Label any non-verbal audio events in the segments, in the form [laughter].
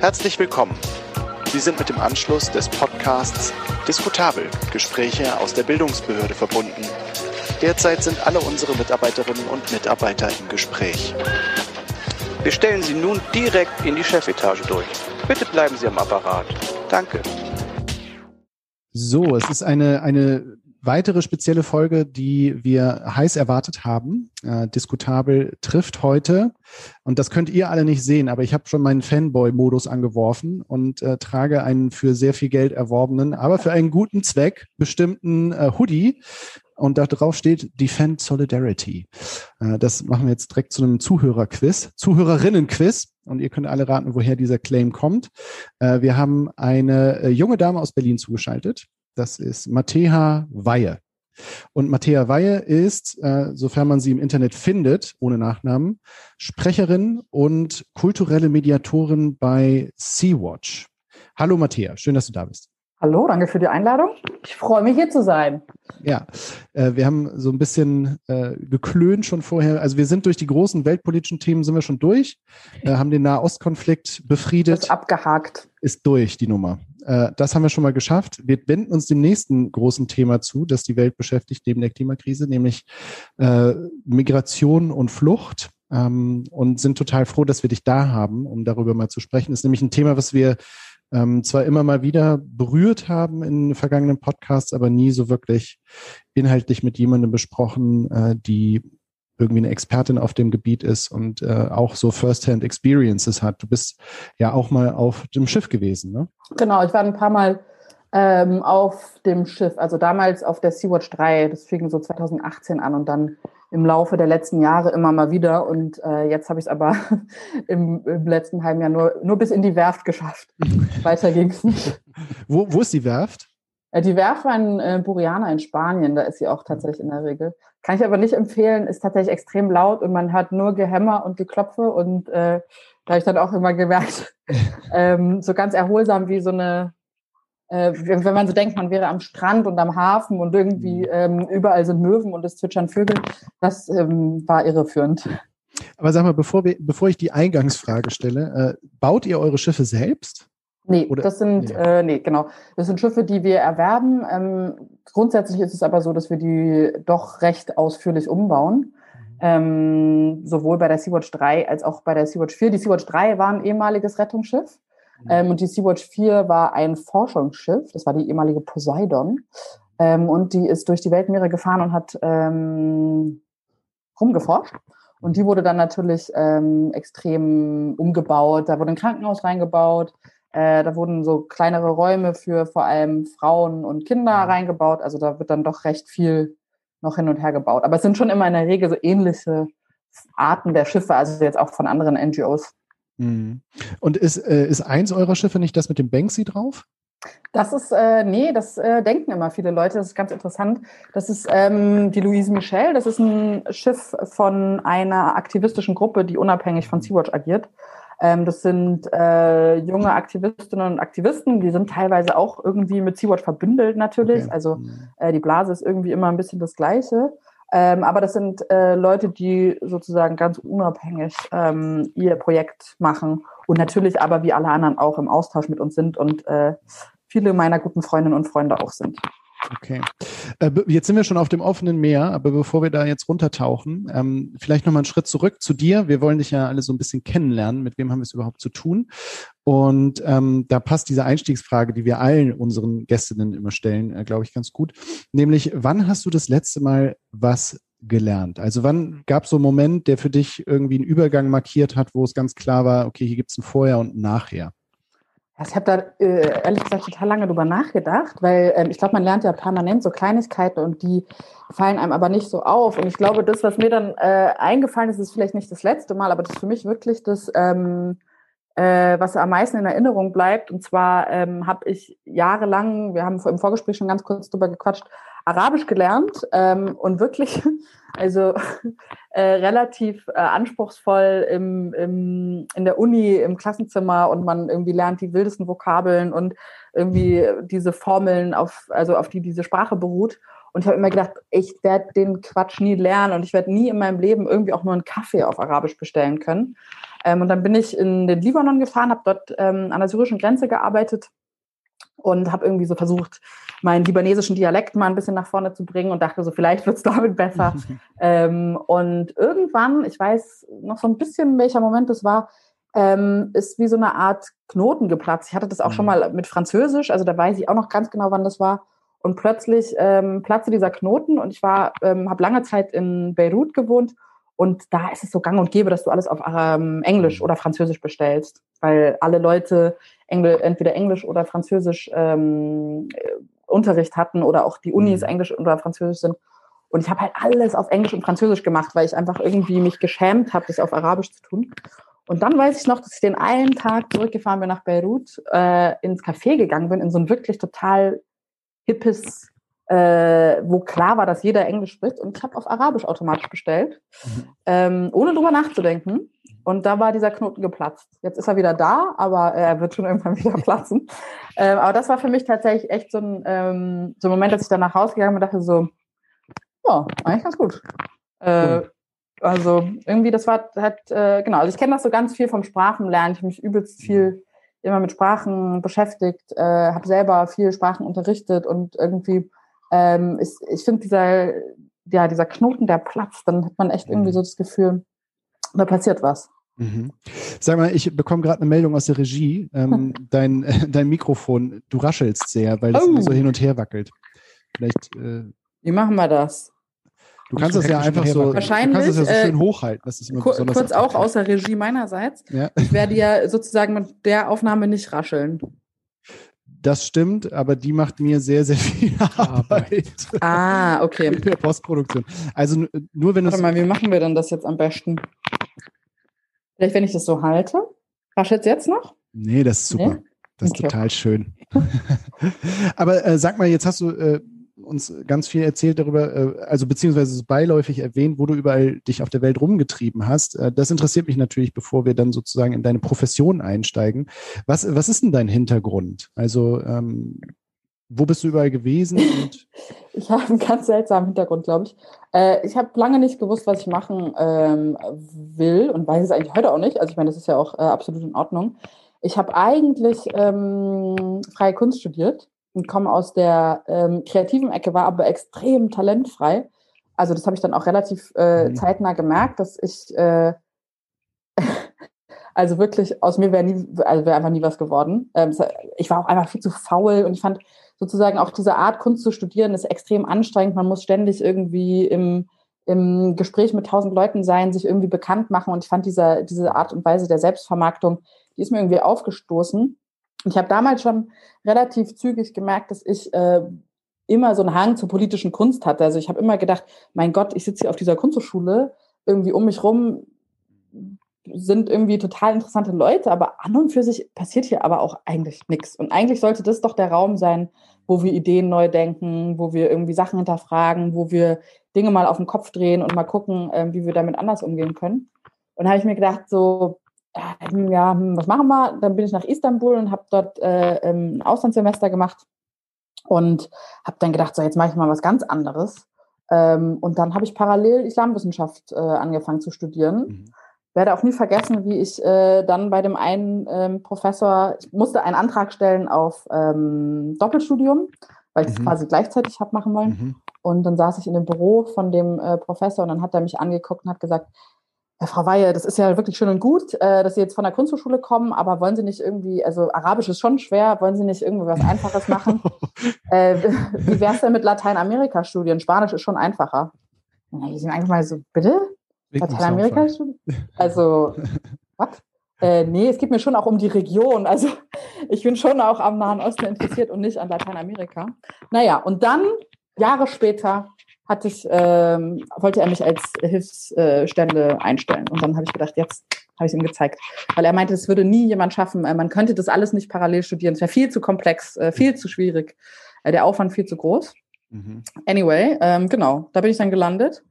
Herzlich willkommen. Sie sind mit dem Anschluss des Podcasts Diskutabel Gespräche aus der Bildungsbehörde verbunden. Derzeit sind alle unsere Mitarbeiterinnen und Mitarbeiter im Gespräch. Wir stellen Sie nun direkt in die Chefetage durch. Bitte bleiben Sie am Apparat. Danke. So, es ist eine, eine weitere spezielle Folge, die wir heiß erwartet haben. Äh, Diskutabel trifft heute. Und das könnt ihr alle nicht sehen, aber ich habe schon meinen Fanboy-Modus angeworfen und äh, trage einen für sehr viel Geld erworbenen, aber für einen guten Zweck bestimmten äh, Hoodie. Und da drauf steht Defend Solidarity. Äh, das machen wir jetzt direkt zu einem Zuhörerquiz, Zuhörerinnen-Quiz. Und ihr könnt alle raten, woher dieser Claim kommt. Äh, wir haben eine äh, junge Dame aus Berlin zugeschaltet. Das ist Mattea Weihe. Und Mattea Weihe ist, äh, sofern man sie im Internet findet, ohne Nachnamen, Sprecherin und kulturelle Mediatorin bei Sea-Watch. Hallo Mattea, schön, dass du da bist. Hallo, danke für die Einladung. Ich freue mich hier zu sein. Ja, äh, wir haben so ein bisschen äh, geklönt schon vorher. Also wir sind durch die großen weltpolitischen Themen sind wir schon durch, äh, haben den Nahostkonflikt befriedet. Ist abgehakt. Ist durch die Nummer. Äh, das haben wir schon mal geschafft. Wir wenden uns dem nächsten großen Thema zu, das die Welt beschäftigt neben der Klimakrise, nämlich äh, Migration und Flucht. Ähm, und sind total froh, dass wir dich da haben, um darüber mal zu sprechen. Das ist nämlich ein Thema, was wir ähm, zwar immer mal wieder berührt haben in vergangenen Podcasts, aber nie so wirklich inhaltlich mit jemandem besprochen, äh, die irgendwie eine Expertin auf dem Gebiet ist und äh, auch so First-Hand Experiences hat. Du bist ja auch mal auf dem Schiff gewesen, ne? Genau, ich war ein paar Mal ähm, auf dem Schiff, also damals auf der Sea-Watch 3, das fing so 2018 an und dann im Laufe der letzten Jahre immer mal wieder. Und äh, jetzt habe ich es aber [laughs] im, im, letzten halben Jahr nur, nur bis in die Werft geschafft. [laughs] Weiter ging's nicht. Wo, wo ist die Werft? Äh, die Werft war in äh, Buriana in Spanien, da ist sie auch tatsächlich in der Regel. Kann ich aber nicht empfehlen, ist tatsächlich extrem laut und man hört nur Gehämmer und Geklopfe und äh, da habe ich dann auch immer gemerkt, [laughs] ähm, so ganz erholsam wie so eine, äh, wenn man so denkt, man wäre am Strand und am Hafen und irgendwie mhm. ähm, überall sind Möwen und es zwitschern Vögel, das ähm, war irreführend. Aber sag mal, bevor, wir, bevor ich die Eingangsfrage stelle, äh, baut ihr eure Schiffe selbst? Nee, Oder? das sind, nee. Äh, nee, genau. Das sind Schiffe, die wir erwerben. Ähm, grundsätzlich ist es aber so, dass wir die doch recht ausführlich umbauen. Mhm. Ähm, sowohl bei der Sea-Watch 3 als auch bei der Sea-Watch 4. Die Sea-Watch 3 war ein ehemaliges Rettungsschiff. Mhm. Ähm, und die Sea-Watch 4 war ein Forschungsschiff. Das war die ehemalige Poseidon. Ähm, und die ist durch die Weltmeere gefahren und hat ähm, rumgeforscht. Und die wurde dann natürlich ähm, extrem umgebaut. Da wurde ein Krankenhaus reingebaut. Äh, da wurden so kleinere Räume für vor allem Frauen und Kinder mhm. reingebaut. Also da wird dann doch recht viel noch hin und her gebaut. Aber es sind schon immer in der Regel so ähnliche Arten der Schiffe, also jetzt auch von anderen NGOs. Mhm. Und ist, äh, ist eins eurer Schiffe nicht das mit dem Banksy drauf? Das ist, äh, nee, das äh, denken immer viele Leute. Das ist ganz interessant. Das ist ähm, die Louise Michel. Das ist ein Schiff von einer aktivistischen Gruppe, die unabhängig von Sea-Watch agiert. Ähm, das sind äh, junge Aktivistinnen und Aktivisten, die sind teilweise auch irgendwie mit Sea-Watch verbündelt natürlich. Okay. Also mhm. äh, die Blase ist irgendwie immer ein bisschen das Gleiche. Ähm, aber das sind äh, Leute, die sozusagen ganz unabhängig ähm, ihr Projekt machen und natürlich aber wie alle anderen auch im Austausch mit uns sind und äh, viele meiner guten Freundinnen und Freunde auch sind. Okay. Äh, jetzt sind wir schon auf dem offenen Meer, aber bevor wir da jetzt runtertauchen, ähm, vielleicht nochmal einen Schritt zurück zu dir. Wir wollen dich ja alle so ein bisschen kennenlernen. Mit wem haben wir es überhaupt zu tun? Und ähm, da passt diese Einstiegsfrage, die wir allen unseren Gästinnen immer stellen, äh, glaube ich, ganz gut. Nämlich, wann hast du das letzte Mal was gelernt? Also wann gab es so einen Moment, der für dich irgendwie einen Übergang markiert hat, wo es ganz klar war, okay, hier gibt es ein Vorher und ein Nachher? Ich habe da äh, ehrlich gesagt total lange drüber nachgedacht, weil ähm, ich glaube, man lernt ja permanent so Kleinigkeiten und die fallen einem aber nicht so auf. Und ich glaube, das, was mir dann äh, eingefallen ist, ist vielleicht nicht das letzte Mal, aber das ist für mich wirklich das, ähm, äh, was am meisten in Erinnerung bleibt. Und zwar ähm, habe ich jahrelang, wir haben im Vorgespräch schon ganz kurz drüber gequatscht, Arabisch gelernt ähm, und wirklich, [laughs] also [laughs] äh, relativ äh, anspruchsvoll im, im, in der Uni, im Klassenzimmer und man irgendwie lernt die wildesten Vokabeln und irgendwie diese Formeln, auf, also auf die diese Sprache beruht. Und ich habe immer gedacht, ich werde den Quatsch nie lernen und ich werde nie in meinem Leben irgendwie auch nur einen Kaffee auf Arabisch bestellen können. Ähm, und dann bin ich in den Libanon gefahren, habe dort ähm, an der syrischen Grenze gearbeitet und habe irgendwie so versucht, meinen libanesischen Dialekt mal ein bisschen nach vorne zu bringen und dachte so, vielleicht wird es damit besser. [laughs] ähm, und irgendwann, ich weiß noch so ein bisschen, welcher Moment das war, ähm, ist wie so eine Art Knoten geplatzt. Ich hatte das auch mhm. schon mal mit Französisch, also da weiß ich auch noch ganz genau, wann das war. Und plötzlich ähm, platzte dieser Knoten und ich war, ähm, habe lange Zeit in Beirut gewohnt und da ist es so gang und gäbe, dass du alles auf ähm, Englisch mhm. oder Französisch bestellst, weil alle Leute Engl entweder Englisch oder Französisch ähm, äh, Unterricht hatten oder auch die Unis mhm. Englisch oder Französisch sind. Und ich habe halt alles auf Englisch und Französisch gemacht, weil ich einfach irgendwie mich geschämt habe, das auf Arabisch zu tun. Und dann weiß ich noch, dass ich den einen Tag zurückgefahren bin nach Beirut, äh, ins Café gegangen bin, in so ein wirklich total hippes, äh, wo klar war, dass jeder Englisch spricht. Und ich habe auf Arabisch automatisch bestellt, mhm. ähm, ohne drüber nachzudenken. Und da war dieser Knoten geplatzt. Jetzt ist er wieder da, aber er wird schon [laughs] irgendwann wieder platzen. ähm, aber das war für mich tatsächlich echt so ein, ähm, so ein Moment, dass ich dann nach Hause gegangen bin und dachte so, ja, eigentlich ganz gut. Äh, also irgendwie, das war halt, äh, genau, also ich kenne das so ganz viel vom Sprachenlernen. Ich habe mich übelst viel immer mit Sprachen beschäftigt, äh, habe selber viel Sprachen unterrichtet und irgendwie, ähm, ich, ich finde dieser, ja, dieser Knoten, der platzt, dann hat man echt irgendwie mhm. so das Gefühl, da passiert was. Mhm. Sag mal, ich bekomme gerade eine Meldung aus der Regie. Ähm, dein, äh, [laughs] dein Mikrofon, du raschelst sehr, weil es oh. so hin und her wackelt. Vielleicht. Äh, Wie machen wir das? Du kannst das ja einfach so, Wahrscheinlich, du kannst das ja so schön äh, hochhalten. Das ist immer kur kurz auch außer Regie meinerseits. Ja. Ich werde ja [laughs] sozusagen mit der Aufnahme nicht rascheln. Das stimmt, aber die macht mir sehr, sehr viel [laughs] Arbeit. Ah, okay. In der Postproduktion. Also nur wenn du. Warte mal, wie machen wir denn das jetzt am besten? Vielleicht, wenn ich das so halte. Raschelt es jetzt noch? Nee, das ist super. Nee? Das ist okay. total schön. [laughs] aber äh, sag mal, jetzt hast du äh, uns ganz viel erzählt darüber, äh, also beziehungsweise beiläufig erwähnt, wo du überall dich auf der Welt rumgetrieben hast. Äh, das interessiert mich natürlich, bevor wir dann sozusagen in deine Profession einsteigen. Was, was ist denn dein Hintergrund? Also ähm, wo bist du überall gewesen? [laughs] ich habe einen ganz seltsamen Hintergrund, glaube ich. Äh, ich habe lange nicht gewusst, was ich machen ähm, will und weiß es eigentlich heute auch nicht. Also ich meine, das ist ja auch äh, absolut in Ordnung. Ich habe eigentlich ähm, freie Kunst studiert und komme aus der ähm, kreativen Ecke, war aber extrem talentfrei. Also das habe ich dann auch relativ äh, mhm. zeitnah gemerkt, dass ich äh, [laughs] also wirklich aus mir wäre nie, also wäre einfach nie was geworden. Ähm, ich war auch einfach viel zu faul und ich fand sozusagen auch diese Art Kunst zu studieren ist extrem anstrengend. Man muss ständig irgendwie im im Gespräch mit tausend Leuten sein, sich irgendwie bekannt machen. Und ich fand diese, diese Art und Weise der Selbstvermarktung, die ist mir irgendwie aufgestoßen. Und ich habe damals schon relativ zügig gemerkt, dass ich äh, immer so einen Hang zur politischen Kunst hatte. Also ich habe immer gedacht, mein Gott, ich sitze hier auf dieser Kunsthochschule, irgendwie um mich rum sind irgendwie total interessante Leute, aber an und für sich passiert hier aber auch eigentlich nichts. Und eigentlich sollte das doch der Raum sein, wo wir Ideen neu denken, wo wir irgendwie Sachen hinterfragen, wo wir Dinge mal auf den Kopf drehen und mal gucken, äh, wie wir damit anders umgehen können. Und habe ich mir gedacht, so, ja, hm, was machen wir? Dann bin ich nach Istanbul und habe dort äh, ähm, ein Auslandssemester gemacht und habe dann gedacht, so jetzt mache ich mal was ganz anderes. Ähm, und dann habe ich parallel Islamwissenschaft äh, angefangen zu studieren. Mhm. Werde auch nie vergessen, wie ich äh, dann bei dem einen ähm, Professor, ich musste einen Antrag stellen auf ähm, Doppelstudium, weil ich es mhm. quasi gleichzeitig habe machen wollen. Mhm. Und dann saß ich in dem Büro von dem äh, Professor und dann hat er mich angeguckt und hat gesagt, ja, Frau Weihe, das ist ja wirklich schön und gut, äh, dass Sie jetzt von der Kunsthochschule kommen, aber wollen Sie nicht irgendwie, also Arabisch ist schon schwer, wollen Sie nicht irgendwie was Einfaches machen? [laughs] äh, wie wäre es denn mit Lateinamerika-Studien? Spanisch ist schon einfacher. Ja, die sind einfach mal so, bitte? Lateinamerika-Studien? Also, [laughs] was? Äh, nee, es geht mir schon auch um die Region. Also ich bin schon auch am Nahen Osten interessiert und nicht an Lateinamerika. Naja, und dann, Jahre später, hatte ich, ähm, wollte er mich als Hilfsstelle einstellen. Und dann habe ich gedacht, jetzt habe ich ihm gezeigt. Weil er meinte, es würde nie jemand schaffen. Äh, man könnte das alles nicht parallel studieren. Es wäre viel zu komplex, äh, viel zu schwierig. Äh, der Aufwand viel zu groß. Mhm. Anyway, ähm, genau, da bin ich dann gelandet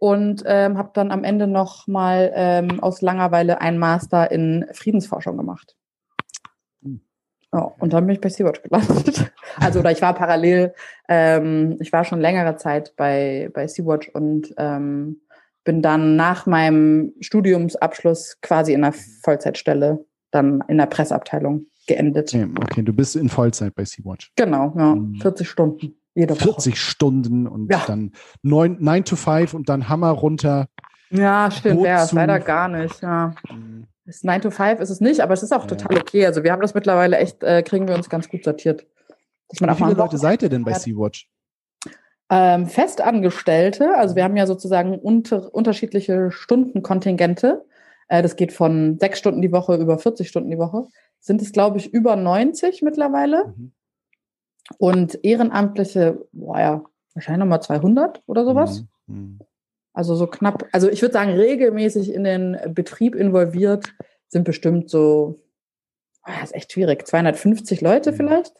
und ähm, habe dann am Ende noch mal ähm, aus Langeweile einen Master in Friedensforschung gemacht. Ja, und dann bin ich bei Sea-Watch gelandet. [laughs] Also, oder ich war parallel, ähm, ich war schon längere Zeit bei, bei Sea-Watch und ähm, bin dann nach meinem Studiumsabschluss quasi in einer Vollzeitstelle, dann in der Pressabteilung geendet. Okay, okay, du bist in Vollzeit bei Sea-Watch. Genau, ja, 40 hm. Stunden. Jede 40 Woche. Stunden und ja. dann 9, 9 to 5 und dann Hammer runter. Ja, stimmt, wäre es leider gar nicht. Ja. Mhm. 9 to 5 ist es nicht, aber es ist auch ja. total okay. Also wir haben das mittlerweile echt, äh, kriegen wir uns ganz gut sortiert. Wie viele Leute seid ihr denn bei Sea-Watch? Ähm, Festangestellte, also wir haben ja sozusagen unter, unterschiedliche Stundenkontingente. Äh, das geht von sechs Stunden die Woche über 40 Stunden die Woche. Sind es, glaube ich, über 90 mittlerweile. Mhm. Und Ehrenamtliche, boah ja, wahrscheinlich nochmal 200 oder sowas. Mhm. mhm. Also so knapp, also ich würde sagen, regelmäßig in den Betrieb involviert sind bestimmt so, oh, das ist echt schwierig, 250 Leute mhm. vielleicht.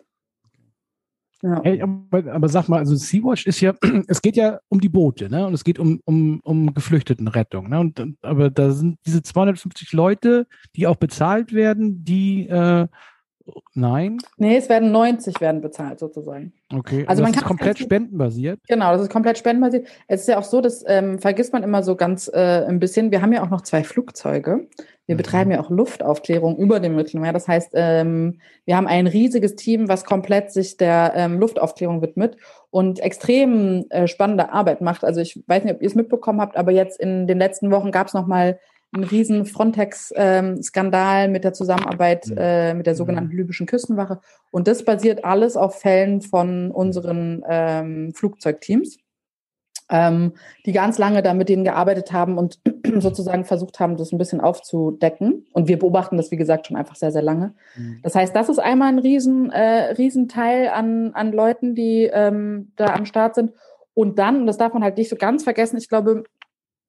Ja. Hey, aber, aber, sag mal, also Sea-Watch ist ja, [clears throat] es geht ja um die Boote, ne? Und es geht um, um, um Geflüchtetenrettung, ne? Und, aber da sind diese 250 Leute, die auch bezahlt werden, die äh, Nein? Nee, es werden 90 werden bezahlt sozusagen. Okay, also, also man das ist komplett spendenbasiert? Genau, das ist komplett spendenbasiert. Es ist ja auch so, das ähm, vergisst man immer so ganz äh, ein bisschen. Wir haben ja auch noch zwei Flugzeuge. Wir mhm. betreiben ja auch Luftaufklärung über dem Mittelmeer. Das heißt, ähm, wir haben ein riesiges Team, was komplett sich der ähm, Luftaufklärung widmet und extrem äh, spannende Arbeit macht. Also ich weiß nicht, ob ihr es mitbekommen habt, aber jetzt in den letzten Wochen gab es noch mal einen riesen Frontex-Skandal ähm, mit der Zusammenarbeit mhm. äh, mit der sogenannten libyschen Küstenwache. Und das basiert alles auf Fällen von unseren ähm, Flugzeugteams, ähm, die ganz lange da mit denen gearbeitet haben und [clears throat] sozusagen versucht haben, das ein bisschen aufzudecken. Und wir beobachten das, wie gesagt, schon einfach sehr, sehr lange. Mhm. Das heißt, das ist einmal ein riesen, äh, Riesenteil an, an Leuten, die ähm, da am Start sind. Und dann, und das darf man halt nicht so ganz vergessen, ich glaube,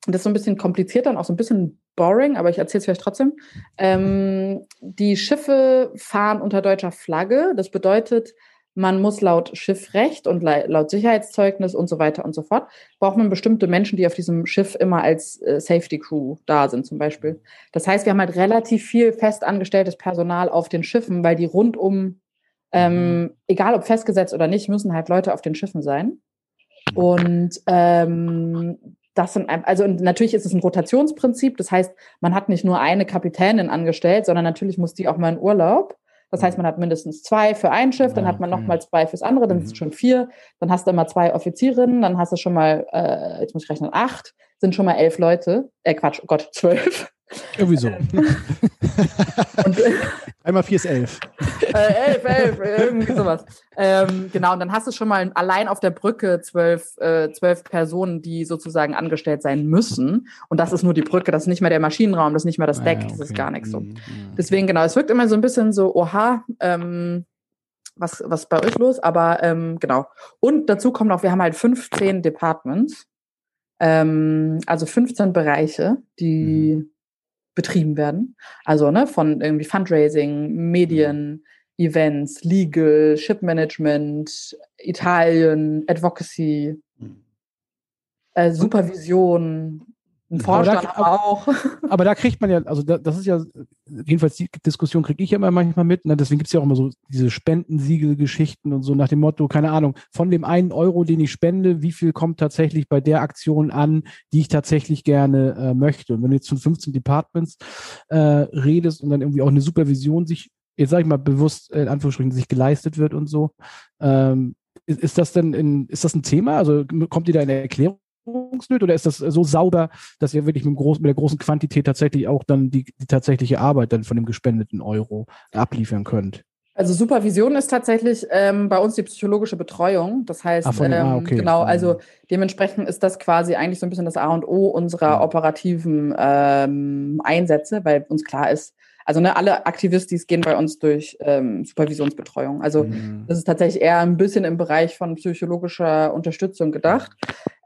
das ist so ein bisschen kompliziert dann auch so ein bisschen boring, aber ich erzähle es vielleicht trotzdem. Ähm, die Schiffe fahren unter deutscher Flagge. Das bedeutet, man muss laut Schiffrecht und laut Sicherheitszeugnis und so weiter und so fort, braucht man bestimmte Menschen, die auf diesem Schiff immer als äh, Safety Crew da sind, zum Beispiel. Das heißt, wir haben halt relativ viel festangestelltes Personal auf den Schiffen, weil die rundum, ähm, mhm. egal ob festgesetzt oder nicht, müssen halt Leute auf den Schiffen sein. Und ähm, das sind, also natürlich ist es ein Rotationsprinzip. Das heißt, man hat nicht nur eine Kapitänin angestellt, sondern natürlich muss die auch mal in Urlaub. Das heißt, man hat mindestens zwei für ein Schiff, dann hat man noch mal zwei fürs andere, dann mhm. sind es schon vier. Dann hast du immer zwei Offizierinnen, dann hast du schon mal, äh, jetzt muss ich rechnen, acht, sind schon mal elf Leute. Äh, Quatsch, oh Gott, zwölf. Irgendwie so. [laughs] und, [laughs] Einmal vier ist elf. Äh, elf, elf, irgendwie sowas. Ähm, genau, und dann hast du schon mal allein auf der Brücke zwölf, äh, zwölf Personen, die sozusagen angestellt sein müssen. Und das ist nur die Brücke, das ist nicht mehr der Maschinenraum, das ist nicht mehr das ah, Deck, ah, okay. das ist gar nichts so. Mhm, Deswegen, genau, es wirkt immer so ein bisschen so, oha, ähm, was, was bei euch los? Aber ähm, genau. Und dazu kommt noch, wir haben halt 15 Departments, ähm, also 15 Bereiche, die mhm betrieben werden. Also ne, von irgendwie Fundraising, Medien, Events, Legal, Ship Management, Italien, Advocacy, mhm. äh, Supervision, ein Vorstand aber, da, auch. [laughs] Aber da kriegt man ja, also da, das ist ja, jedenfalls die Diskussion kriege ich ja immer manchmal mit. Ne? Deswegen gibt es ja auch immer so diese Spendensiegelgeschichten und so nach dem Motto, keine Ahnung, von dem einen Euro, den ich spende, wie viel kommt tatsächlich bei der Aktion an, die ich tatsächlich gerne äh, möchte. Und wenn du jetzt von 15 Departments äh, redest und dann irgendwie auch eine Supervision sich, jetzt sage ich mal bewusst, äh, in Anführungsstrichen, sich geleistet wird und so, ähm, ist, ist das denn in, ist das ein Thema? Also kommt ihr da in der Erklärung Führungsnöte oder ist das so sauber, dass ihr wirklich mit, großen, mit der großen Quantität tatsächlich auch dann die, die tatsächliche Arbeit dann von dem gespendeten Euro abliefern könnt? Also Supervision ist tatsächlich ähm, bei uns die psychologische Betreuung. Das heißt, ah, ähm, ah, okay. genau, also dementsprechend ist das quasi eigentlich so ein bisschen das A und O unserer operativen ähm, Einsätze, weil uns klar ist, also ne, alle Aktivistis gehen bei uns durch ähm, Supervisionsbetreuung. Also mhm. das ist tatsächlich eher ein bisschen im Bereich von psychologischer Unterstützung gedacht.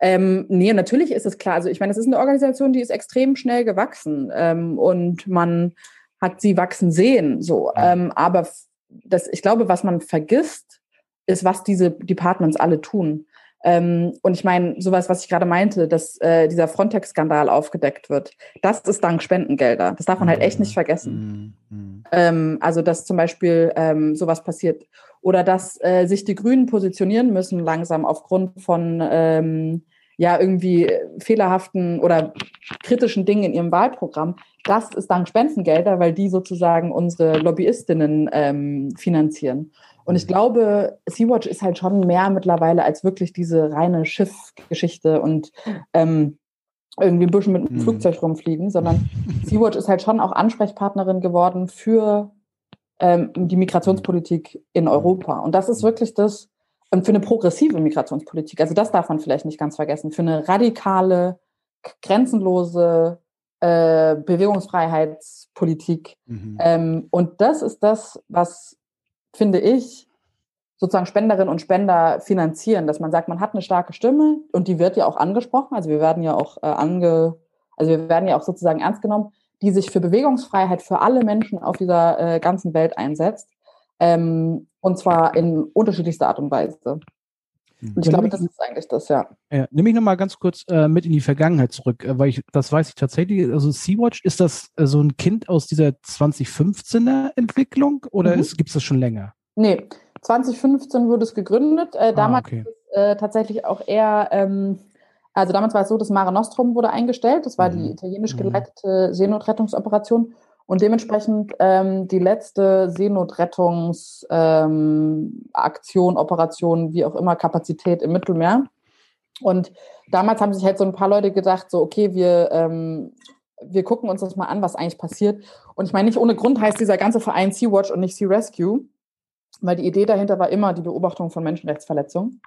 Ähm, nee, natürlich ist es klar. Also ich meine, es ist eine Organisation, die ist extrem schnell gewachsen ähm, und man hat sie wachsen sehen. So, ähm, aber das, ich glaube, was man vergisst, ist, was diese Departments alle tun. Ähm, und ich meine, sowas, was ich gerade meinte, dass äh, dieser Frontex-Skandal aufgedeckt wird, das ist dank Spendengelder. Das darf man halt echt nicht vergessen. Mhm. mhm. Ähm, also, dass zum Beispiel ähm, sowas passiert. Oder dass äh, sich die Grünen positionieren müssen langsam aufgrund von ähm, ja irgendwie fehlerhaften oder kritischen Dingen in ihrem Wahlprogramm. Das ist dank Spendengelder, weil die sozusagen unsere Lobbyistinnen ähm, finanzieren. Und ich glaube, Sea-Watch ist halt schon mehr mittlerweile als wirklich diese reine Schiffgeschichte und ähm, irgendwie ein bisschen mit dem mhm. Flugzeug rumfliegen, sondern [laughs] Sea-Watch ist halt schon auch Ansprechpartnerin geworden für ähm, die Migrationspolitik in Europa. Und das ist wirklich das, und für eine progressive Migrationspolitik, also das darf man vielleicht nicht ganz vergessen, für eine radikale, grenzenlose äh, Bewegungsfreiheitspolitik. Mhm. Ähm, und das ist das, was, finde ich, sozusagen Spenderinnen und Spender finanzieren, dass man sagt, man hat eine starke Stimme und die wird ja auch angesprochen. Also wir werden ja auch äh, ange, also wir werden ja auch sozusagen ernst genommen, die sich für Bewegungsfreiheit für alle Menschen auf dieser äh, ganzen Welt einsetzt. Ähm, und zwar in unterschiedlichster Art und Weise. Und ich glaube, das ist eigentlich das, ja. ja nimm mich nochmal ganz kurz äh, mit in die Vergangenheit zurück, äh, weil ich, das weiß ich tatsächlich. Also Sea-Watch, ist das äh, so ein Kind aus dieser 2015er Entwicklung oder mhm. gibt es das schon länger? Nee, 2015 wurde es gegründet. Äh, ah, damals ah, okay. ist es äh, tatsächlich auch eher, ähm, also damals war es so, dass Mare Nostrum wurde eingestellt. Das war mhm. die italienisch mhm. geleitete Seenotrettungsoperation. Und dementsprechend ähm, die letzte Seenotrettungsaktion, ähm, Operation, wie auch immer, Kapazität im Mittelmeer. Und damals haben sich halt so ein paar Leute gedacht, so, okay, wir, ähm, wir gucken uns das mal an, was eigentlich passiert. Und ich meine, nicht ohne Grund heißt dieser ganze Verein Sea-Watch und nicht Sea Rescue, weil die Idee dahinter war immer die Beobachtung von Menschenrechtsverletzungen.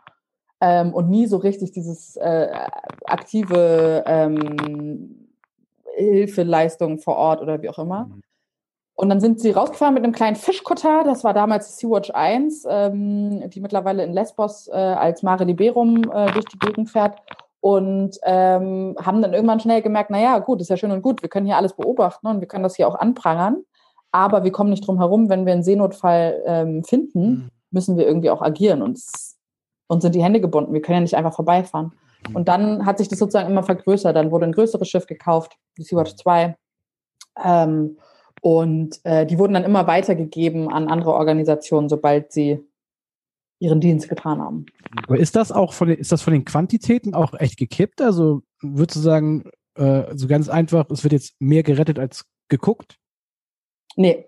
Ähm, und nie so richtig dieses äh, aktive ähm, Hilfeleistung vor Ort oder wie auch immer. Mhm. Und dann sind sie rausgefahren mit einem kleinen Fischkutter, das war damals Sea-Watch 1, ähm, die mittlerweile in Lesbos äh, als Mare Liberum äh, durch die Gegend fährt und ähm, haben dann irgendwann schnell gemerkt, naja, gut, ist ja schön und gut, wir können hier alles beobachten und wir können das hier auch anprangern, aber wir kommen nicht drum herum, wenn wir einen Seenotfall ähm, finden, mhm. müssen wir irgendwie auch agieren und uns sind die Hände gebunden, wir können ja nicht einfach vorbeifahren. Und dann hat sich das sozusagen immer vergrößert. Dann wurde ein größeres Schiff gekauft, die Sea-Watch 2. Ähm, und äh, die wurden dann immer weitergegeben an andere Organisationen, sobald sie ihren Dienst getan haben. Aber ist das auch von den, ist das von den Quantitäten auch echt gekippt? Also würdest du sagen, äh, so ganz einfach, es wird jetzt mehr gerettet als geguckt? Nee,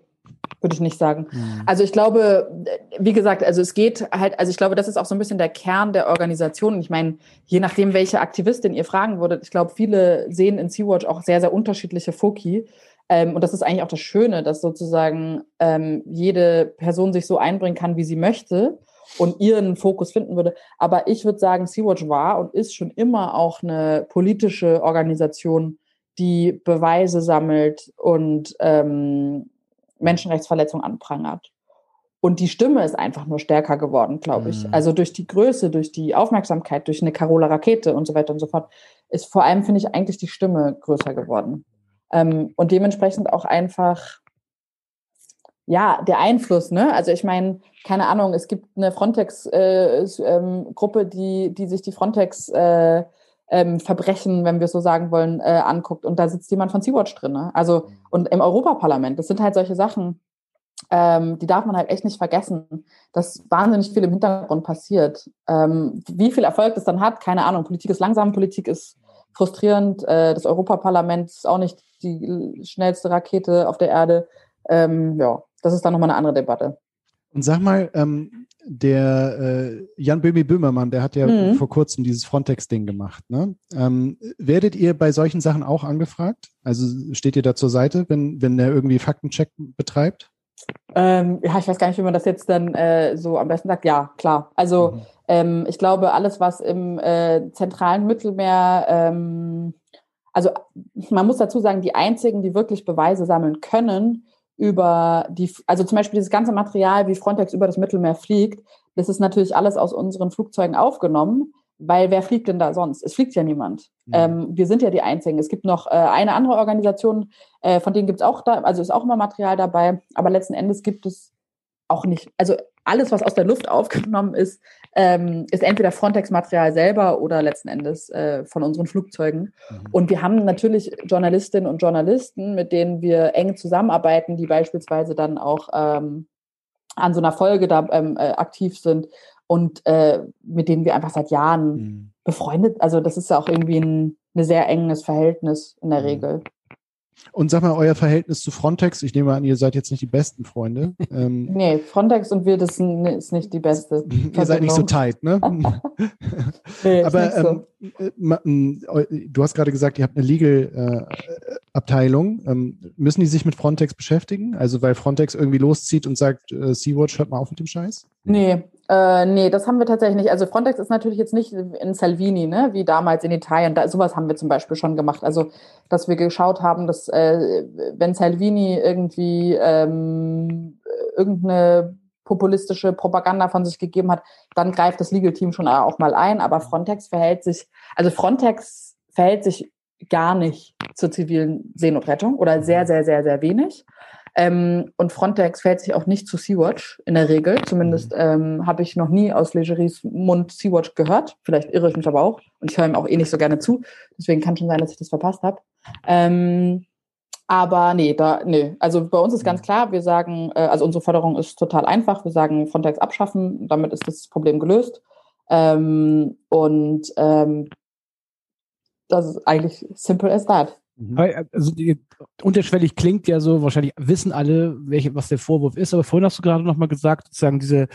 würde ich nicht sagen. Mhm. Also ich glaube, wie gesagt, also es geht halt, also ich glaube, das ist auch so ein bisschen der Kern der Organisation. Ich meine, je nachdem, welche Aktivistin ihr fragen würdet, ich glaube, viele sehen in Sea-Watch auch sehr, sehr unterschiedliche Foki. Ähm, und das ist eigentlich auch das Schöne, dass sozusagen ähm, jede Person sich so einbringen kann, wie sie möchte und ihren Fokus finden würde. Aber ich würde sagen, Sea-Watch war und ist schon immer auch eine politische Organisation, die Beweise sammelt und ähm, Menschenrechtsverletzungen anprangert. Und die Stimme ist einfach nur stärker geworden, glaube ich. Mhm. Also durch die Größe, durch die Aufmerksamkeit, durch eine Carola Rakete und so weiter und so fort, ist vor allem, finde ich, eigentlich die Stimme größer geworden. Ähm, und dementsprechend auch einfach, ja, der Einfluss, ne? Also ich meine, keine Ahnung, es gibt eine Frontex-Gruppe, äh, ähm, die, die sich die Frontex äh, ähm, Verbrechen, wenn wir es so sagen wollen, äh, anguckt. Und da sitzt jemand von Sea-Watch drin. Ne? Also, mhm. und im Europaparlament, das sind halt solche Sachen, ähm, die darf man halt echt nicht vergessen, dass wahnsinnig viel im Hintergrund passiert. Ähm, wie viel Erfolg das dann hat, keine Ahnung. Politik ist langsam, Politik ist frustrierend. Äh, das Europaparlament ist auch nicht die schnellste Rakete auf der Erde. Ähm, ja, das ist dann nochmal eine andere Debatte. Und sag mal, ähm, der äh, Jan Böhmi Böhmermann, der hat ja mhm. vor kurzem dieses Frontex-Ding gemacht. Ne? Ähm, werdet ihr bei solchen Sachen auch angefragt? Also steht ihr da zur Seite, wenn, wenn er irgendwie Faktencheck betreibt? Ähm, ja, ich weiß gar nicht, wie man das jetzt dann äh, so am besten sagt. Ja, klar. Also mhm. ähm, ich glaube, alles, was im äh, zentralen Mittelmeer, ähm, also man muss dazu sagen, die einzigen, die wirklich Beweise sammeln können, über die, also zum Beispiel dieses ganze Material, wie Frontex über das Mittelmeer fliegt, das ist natürlich alles aus unseren Flugzeugen aufgenommen, weil wer fliegt denn da sonst? Es fliegt ja niemand. Mhm. Ähm, wir sind ja die Einzigen. Es gibt noch äh, eine andere Organisation, äh, von denen gibt es auch da, also ist auch immer Material dabei, aber letzten Endes gibt es auch nicht, also alles, was aus der Luft aufgenommen ist, ähm, ist entweder Frontex-Material selber oder letzten Endes äh, von unseren Flugzeugen. Mhm. Und wir haben natürlich Journalistinnen und Journalisten, mit denen wir eng zusammenarbeiten, die beispielsweise dann auch ähm, an so einer Folge da ähm, äh, aktiv sind und äh, mit denen wir einfach seit Jahren mhm. befreundet. Also das ist ja auch irgendwie ein, ein sehr enges Verhältnis in der mhm. Regel. Und sag mal, euer Verhältnis zu Frontex, ich nehme an, ihr seid jetzt nicht die besten Freunde. Ähm, [laughs] nee, Frontex und wir, das ist nicht die beste. [laughs] ihr seid nicht so tight, ne? [laughs] nee, Aber ähm, so. äh, du hast gerade gesagt, ihr habt eine Legal-Abteilung. Äh, ähm, müssen die sich mit Frontex beschäftigen? Also weil Frontex irgendwie loszieht und sagt, äh, Sea-Watch, hört mal auf mit dem Scheiß? Nee, äh, nee, das haben wir tatsächlich nicht. Also Frontex ist natürlich jetzt nicht in Salvini, ne, wie damals in Italien. Da, sowas haben wir zum Beispiel schon gemacht. Also, dass wir geschaut haben, dass äh, wenn Salvini irgendwie ähm, irgendeine populistische Propaganda von sich gegeben hat, dann greift das Legal Team schon auch mal ein. Aber Frontex verhält sich, also Frontex verhält sich gar nicht zur zivilen Seenotrettung oder sehr, sehr, sehr, sehr wenig. Ähm, und Frontex fällt sich auch nicht zu Sea-Watch in der Regel. Zumindest mhm. ähm, habe ich noch nie aus Legeries Mund Sea-Watch gehört. Vielleicht irre ich mich aber auch. Und ich höre ihm auch eh nicht so gerne zu. Deswegen kann schon sein, dass ich das verpasst habe. Ähm, aber nee, da, nee. Also bei uns ist ganz mhm. klar, wir sagen, äh, also unsere Forderung ist total einfach. Wir sagen Frontex abschaffen, damit ist das Problem gelöst. Ähm, und ähm, das ist eigentlich simple as that. Mhm. Also die, unterschwellig klingt ja so, wahrscheinlich wissen alle, welche, was der Vorwurf ist, aber vorhin hast du gerade nochmal gesagt, sozusagen diese,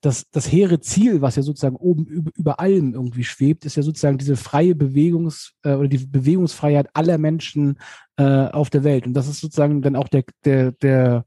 das, das hehre Ziel, was ja sozusagen oben über, über allem irgendwie schwebt, ist ja sozusagen diese freie Bewegungs- äh, oder die Bewegungsfreiheit aller Menschen äh, auf der Welt. Und das ist sozusagen dann auch der, der, der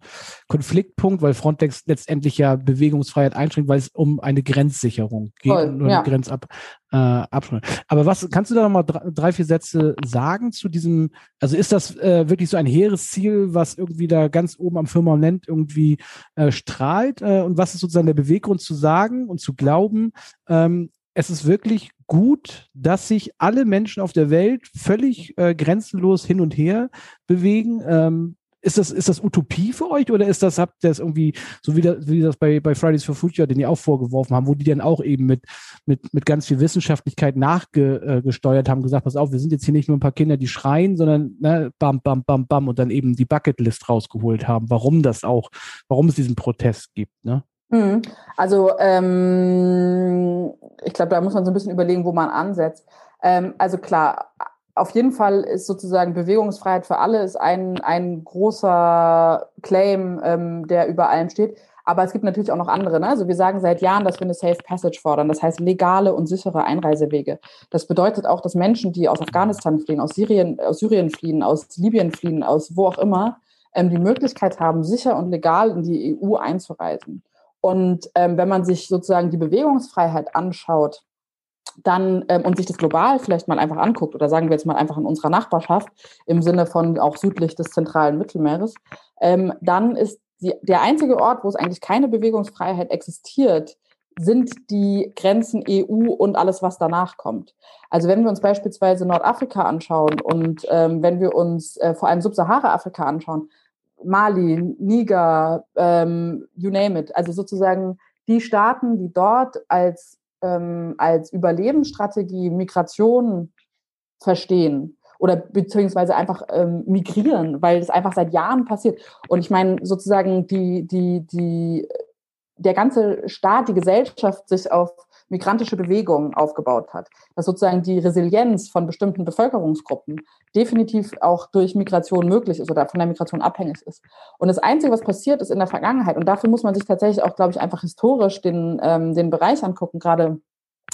Konfliktpunkt, weil Frontex letztendlich ja Bewegungsfreiheit einschränkt, weil es um eine Grenzsicherung geht Voll, und ja. eine Grenzab, äh, Abschnitt. Aber was kannst du da nochmal drei, drei, vier Sätze sagen zu diesem, also ist das äh, wirklich so ein hehres Ziel, was irgendwie da ganz oben am Firmament irgendwie äh, strahlt? Äh, und was ist sozusagen der Beweggrund zu sagen und zu glauben, ähm, es ist wirklich gut, dass sich alle Menschen auf der Welt völlig äh, grenzenlos hin und her bewegen. Ähm, ist das, ist das Utopie für euch oder ist das, habt ihr das irgendwie, so wie das, wie das bei, bei Fridays for Future, den ihr auch vorgeworfen haben, wo die dann auch eben mit, mit, mit ganz viel Wissenschaftlichkeit nachgesteuert äh, haben, gesagt, pass auf, wir sind jetzt hier nicht nur ein paar Kinder, die schreien, sondern ne, bam, bam, bam, bam und dann eben die Bucketlist rausgeholt haben, warum das auch, warum es diesen Protest gibt, ne? Mhm. Also ähm, ich glaube, da muss man so ein bisschen überlegen, wo man ansetzt. Ähm, also klar, auf jeden Fall ist sozusagen Bewegungsfreiheit für alle ist ein, ein großer Claim, ähm, der über allem steht. Aber es gibt natürlich auch noch andere. Ne? Also wir sagen seit Jahren, dass wir eine Safe Passage fordern. Das heißt legale und sichere Einreisewege. Das bedeutet auch, dass Menschen, die aus Afghanistan fliehen, aus Syrien, aus Syrien fliehen, aus Libyen fliehen, aus wo auch immer, ähm, die Möglichkeit haben, sicher und legal in die EU einzureisen. Und ähm, wenn man sich sozusagen die Bewegungsfreiheit anschaut, dann ähm, und sich das global vielleicht mal einfach anguckt oder sagen wir jetzt mal einfach in unserer Nachbarschaft im Sinne von auch südlich des zentralen Mittelmeeres, ähm, dann ist die, der einzige Ort, wo es eigentlich keine Bewegungsfreiheit existiert, sind die Grenzen EU und alles, was danach kommt. Also wenn wir uns beispielsweise Nordafrika anschauen und ähm, wenn wir uns äh, vor allem Subsahara-Afrika anschauen, Mali, Niger, ähm, you name it. Also sozusagen die Staaten, die dort als, ähm, als Überlebensstrategie Migration verstehen oder beziehungsweise einfach ähm, migrieren, weil es einfach seit Jahren passiert. Und ich meine sozusagen die, die, die, der ganze Staat, die Gesellschaft sich auf migrantische Bewegungen aufgebaut hat. Dass sozusagen die Resilienz von bestimmten Bevölkerungsgruppen definitiv auch durch Migration möglich ist oder von der Migration abhängig ist. Und das Einzige, was passiert ist in der Vergangenheit, und dafür muss man sich tatsächlich auch, glaube ich, einfach historisch den, ähm, den Bereich angucken, gerade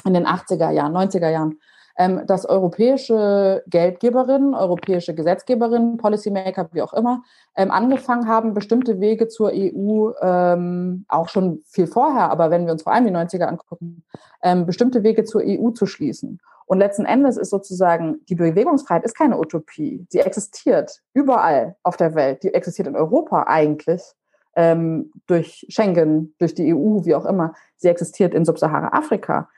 in den 80er Jahren, 90er Jahren, ähm, dass europäische Geldgeberinnen, europäische Gesetzgeberinnen, Policymaker, wie auch immer, ähm, angefangen haben, bestimmte Wege zur EU, ähm, auch schon viel vorher, aber wenn wir uns vor allem die 90er angucken, ähm, bestimmte Wege zur EU zu schließen. Und letzten Endes ist sozusagen, die Bewegungsfreiheit ist keine Utopie. Sie existiert überall auf der Welt. Die existiert in Europa eigentlich. Ähm, durch Schengen, durch die EU, wie auch immer. Sie existiert in Subsahara-Afrika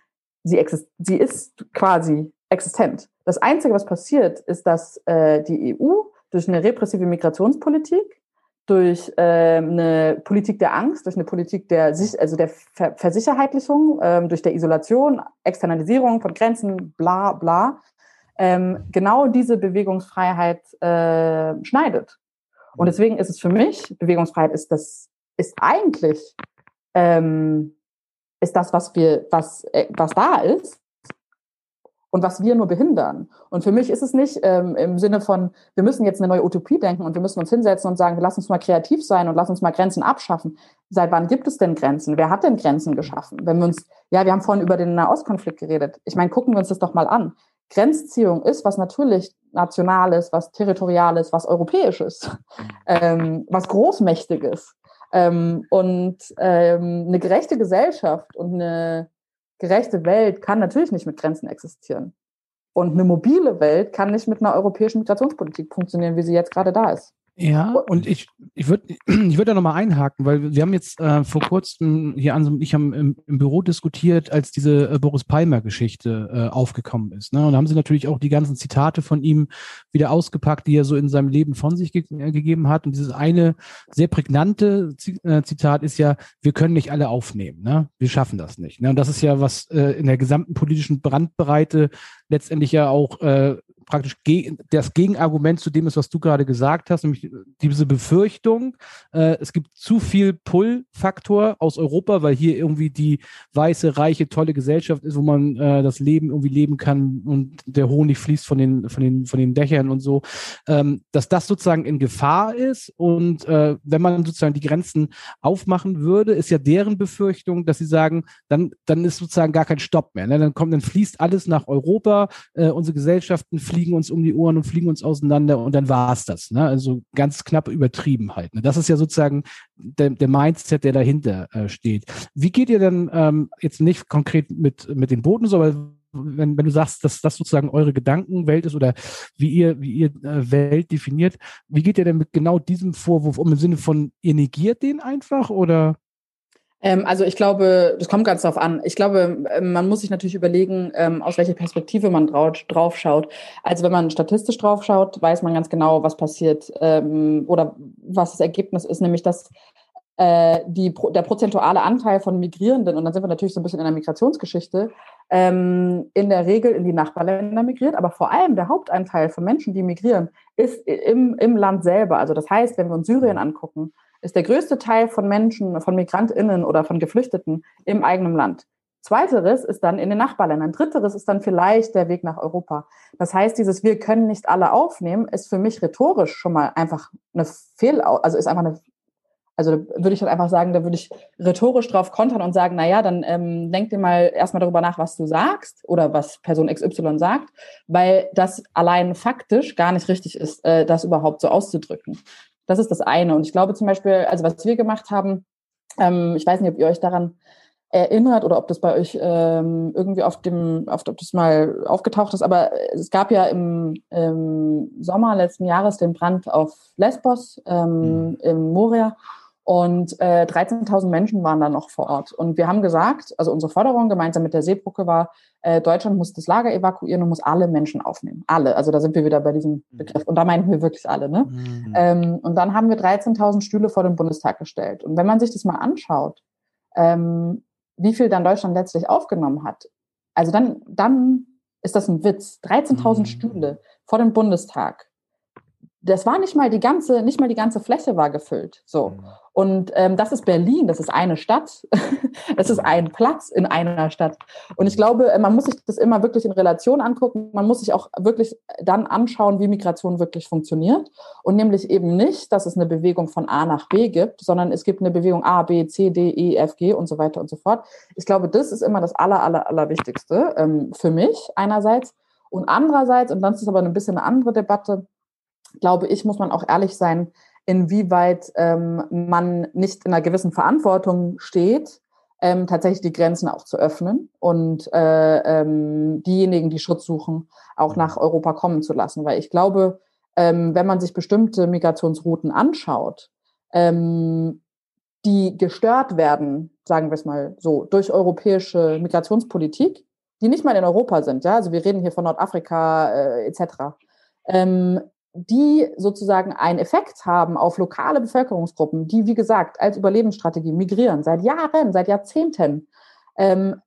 sie, exist sie ist quasi existent. Das Einzige, was passiert, ist, dass äh, die EU durch eine repressive Migrationspolitik, durch äh, eine Politik der Angst, durch eine Politik der, also der Ver Versicherheitlichung, ähm, durch der Isolation, Externalisierung von Grenzen, bla bla, ähm, genau diese Bewegungsfreiheit äh, schneidet. Und deswegen ist es für mich, Bewegungsfreiheit ist das, ist eigentlich ähm, ist das, was wir, was, äh, was da ist und was wir nur behindern. Und für mich ist es nicht ähm, im Sinne von, wir müssen jetzt eine neue Utopie denken und wir müssen uns hinsetzen und sagen, lassen uns mal kreativ sein und lassen uns mal Grenzen abschaffen. Seit wann gibt es denn Grenzen? Wer hat denn Grenzen geschaffen? Wenn wir uns, ja, wir haben vorhin über den Nahostkonflikt geredet. Ich meine, gucken wir uns das doch mal an. Grenzziehung ist was natürlich Nationales, was Territoriales, was Europäisches, [laughs] ähm, was Großmächtiges. Ähm, und ähm, eine gerechte Gesellschaft und eine gerechte Welt kann natürlich nicht mit Grenzen existieren. Und eine mobile Welt kann nicht mit einer europäischen Migrationspolitik funktionieren, wie sie jetzt gerade da ist. Ja, und ich, ich würde [clears throat] ich würd da nochmal einhaken, weil wir haben jetzt äh, vor kurzem hier an, ich haben im, im Büro diskutiert, als diese äh, Boris Palmer-Geschichte äh, aufgekommen ist. Ne? Und da haben sie natürlich auch die ganzen Zitate von ihm wieder ausgepackt, die er so in seinem Leben von sich ge äh, gegeben hat. Und dieses eine sehr prägnante äh, Zitat ist ja, wir können nicht alle aufnehmen, ne? Wir schaffen das nicht. Ne? Und das ist ja, was äh, in der gesamten politischen Brandbreite letztendlich ja auch äh, praktisch ge das Gegenargument zu dem ist, was du gerade gesagt hast, nämlich diese Befürchtung, äh, es gibt zu viel Pull-Faktor aus Europa, weil hier irgendwie die weiße, reiche, tolle Gesellschaft ist, wo man äh, das Leben irgendwie leben kann und der Honig fließt von den, von den, von den Dächern und so, ähm, dass das sozusagen in Gefahr ist und äh, wenn man sozusagen die Grenzen aufmachen würde, ist ja deren Befürchtung, dass sie sagen, dann, dann ist sozusagen gar kein Stopp mehr. Ne? Dann kommt, dann fließt alles nach Europa, äh, unsere Gesellschaften fließen fliegen uns um die Ohren und fliegen uns auseinander und dann war es das. Ne? Also ganz knapp übertrieben halt. Ne? Das ist ja sozusagen der, der Mindset, der dahinter äh, steht. Wie geht ihr denn ähm, jetzt nicht konkret mit, mit den Booten, sondern wenn, wenn du sagst, dass das sozusagen eure Gedankenwelt ist oder wie ihr, wie ihr äh, Welt definiert, wie geht ihr denn mit genau diesem Vorwurf um im Sinne von, ihr negiert den einfach oder? Ähm, also ich glaube, das kommt ganz darauf an. Ich glaube, ähm, man muss sich natürlich überlegen, ähm, aus welcher Perspektive man drauf, schaut. Also wenn man statistisch drauf schaut, weiß man ganz genau, was passiert oder was das Ergebnis ist, nämlich dass äh, die, der prozentuale Anteil von Migrierenden, und dann sind wir natürlich so ein bisschen in der Migrationsgeschichte, in der Regel in die Nachbarländer migriert, aber vor allem der Hauptanteil von Menschen, die migrieren, ist im, im Land selber. Also das heißt, wenn wir uns Syrien angucken, ist der größte Teil von Menschen, von MigrantInnen oder von Geflüchteten im eigenen Land. Zweiteres ist dann in den Nachbarländern. Dritteres ist dann vielleicht der Weg nach Europa. Das heißt, dieses Wir können nicht alle aufnehmen, ist für mich rhetorisch schon mal einfach eine Fehl, also ist einfach eine, also würde ich halt einfach sagen, da würde ich rhetorisch drauf kontern und sagen, na ja, dann ähm, denk dir mal erstmal darüber nach, was du sagst oder was Person XY sagt, weil das allein faktisch gar nicht richtig ist, äh, das überhaupt so auszudrücken. Das ist das eine. Und ich glaube zum Beispiel, also was wir gemacht haben, ähm, ich weiß nicht, ob ihr euch daran erinnert oder ob das bei euch ähm, irgendwie auf dem, auf, ob das mal aufgetaucht ist, aber es gab ja im, im Sommer letzten Jahres den Brand auf Lesbos ähm, mhm. in Moria und äh, 13.000 Menschen waren da noch vor Ort. Und wir haben gesagt, also unsere Forderung gemeinsam mit der Seebrücke war, äh, Deutschland muss das Lager evakuieren und muss alle Menschen aufnehmen. Alle. Also da sind wir wieder bei diesem mhm. Begriff. Und da meinten wir wirklich alle. Ne? Mhm. Ähm, und dann haben wir 13.000 Stühle vor den Bundestag gestellt. Und wenn man sich das mal anschaut, ähm, wie viel dann Deutschland letztlich aufgenommen hat, also dann, dann ist das ein Witz. 13.000 mhm. Stühle vor dem Bundestag das war nicht mal die ganze, nicht mal die ganze Fläche war gefüllt. So. Mhm. Und ähm, das ist Berlin, das ist eine Stadt, [laughs] das ist ein Platz in einer Stadt. Und ich glaube, äh, man muss sich das immer wirklich in Relation angucken. Man muss sich auch wirklich dann anschauen, wie Migration wirklich funktioniert. Und nämlich eben nicht, dass es eine Bewegung von A nach B gibt, sondern es gibt eine Bewegung A, B, C, D, E, F, G und so weiter und so fort. Ich glaube, das ist immer das Aller, Aller, Allerwichtigste ähm, für mich einerseits. Und andererseits, und dann ist es aber ein bisschen eine andere Debatte, glaube ich, muss man auch ehrlich sein, inwieweit ähm, man nicht in einer gewissen Verantwortung steht, ähm, tatsächlich die Grenzen auch zu öffnen und äh, ähm, diejenigen, die Schutz suchen, auch nach Europa kommen zu lassen. Weil ich glaube, ähm, wenn man sich bestimmte Migrationsrouten anschaut, ähm, die gestört werden, sagen wir es mal so, durch europäische Migrationspolitik, die nicht mal in Europa sind. Ja, also wir reden hier von Nordafrika äh, etc. Ähm, die sozusagen einen Effekt haben auf lokale Bevölkerungsgruppen, die, wie gesagt, als Überlebensstrategie migrieren, seit Jahren, seit Jahrzehnten. Ähm,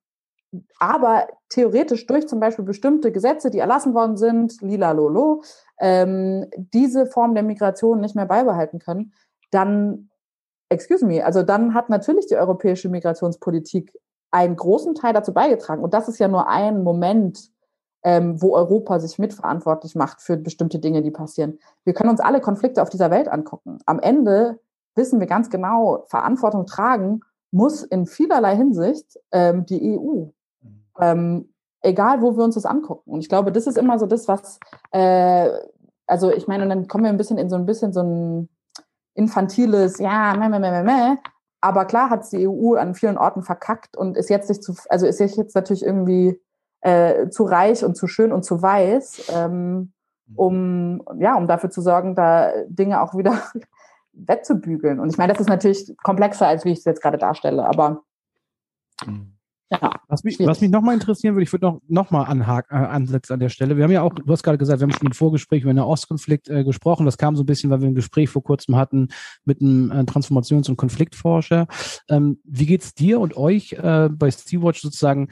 aber theoretisch durch zum Beispiel bestimmte Gesetze, die erlassen worden sind, lila lolo, ähm, diese Form der Migration nicht mehr beibehalten können, dann, excuse me, also dann hat natürlich die europäische Migrationspolitik einen großen Teil dazu beigetragen. Und das ist ja nur ein Moment, ähm, wo Europa sich mitverantwortlich macht für bestimmte Dinge, die passieren. Wir können uns alle Konflikte auf dieser Welt angucken. Am Ende wissen wir ganz genau, Verantwortung tragen muss in vielerlei Hinsicht ähm, die EU. Mhm. Ähm, egal, wo wir uns das angucken. Und ich glaube, das ist immer so das, was, äh, also ich meine, und dann kommen wir ein bisschen in so ein bisschen so ein infantiles, ja, meh, meh, meh, meh, aber klar hat es die EU an vielen Orten verkackt und ist jetzt nicht zu, also ist jetzt natürlich irgendwie äh, zu reich und zu schön und zu weiß, ähm, um ja, um dafür zu sorgen, da Dinge auch wieder [laughs] wettzubügeln. Und ich meine, das ist natürlich komplexer, als wie ich es jetzt gerade darstelle, aber mhm. Ja, was mich, was mich nochmal interessieren würde, ich würde noch, noch mal anhaken, äh, ansetzen an der Stelle. Wir haben ja auch, du hast gerade gesagt, wir haben schon im Vorgespräch über den Ostkonflikt äh, gesprochen. Das kam so ein bisschen, weil wir ein Gespräch vor kurzem hatten mit einem äh, Transformations- und Konfliktforscher. Ähm, wie geht's dir und euch äh, bei Sea-Watch sozusagen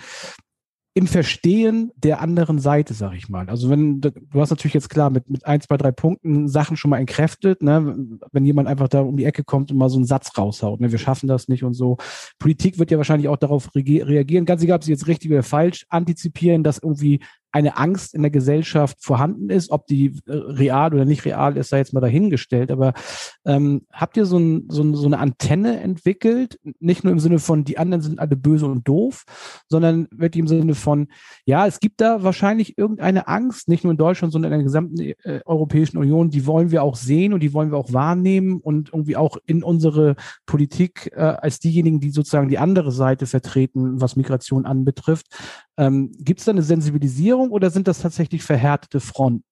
im Verstehen der anderen Seite, sag ich mal. Also wenn du hast natürlich jetzt klar mit mit ein, zwei, drei Punkten Sachen schon mal entkräftet, ne? wenn jemand einfach da um die Ecke kommt und mal so einen Satz raushaut, ne? wir schaffen das nicht und so. Politik wird ja wahrscheinlich auch darauf reagieren, ganz egal, ob sie jetzt richtig oder falsch antizipieren, dass irgendwie eine Angst in der Gesellschaft vorhanden ist, ob die äh, real oder nicht real ist, sei jetzt mal dahingestellt. Aber ähm, habt ihr so, ein, so, ein, so eine Antenne entwickelt, nicht nur im Sinne von, die anderen sind alle böse und doof, sondern wirklich im Sinne von, ja, es gibt da wahrscheinlich irgendeine Angst, nicht nur in Deutschland, sondern in der gesamten äh, Europäischen Union, die wollen wir auch sehen und die wollen wir auch wahrnehmen und irgendwie auch in unsere Politik äh, als diejenigen, die sozusagen die andere Seite vertreten, was Migration anbetrifft. Ähm, gibt es da eine Sensibilisierung? Oder sind das tatsächlich verhärtete Fronten?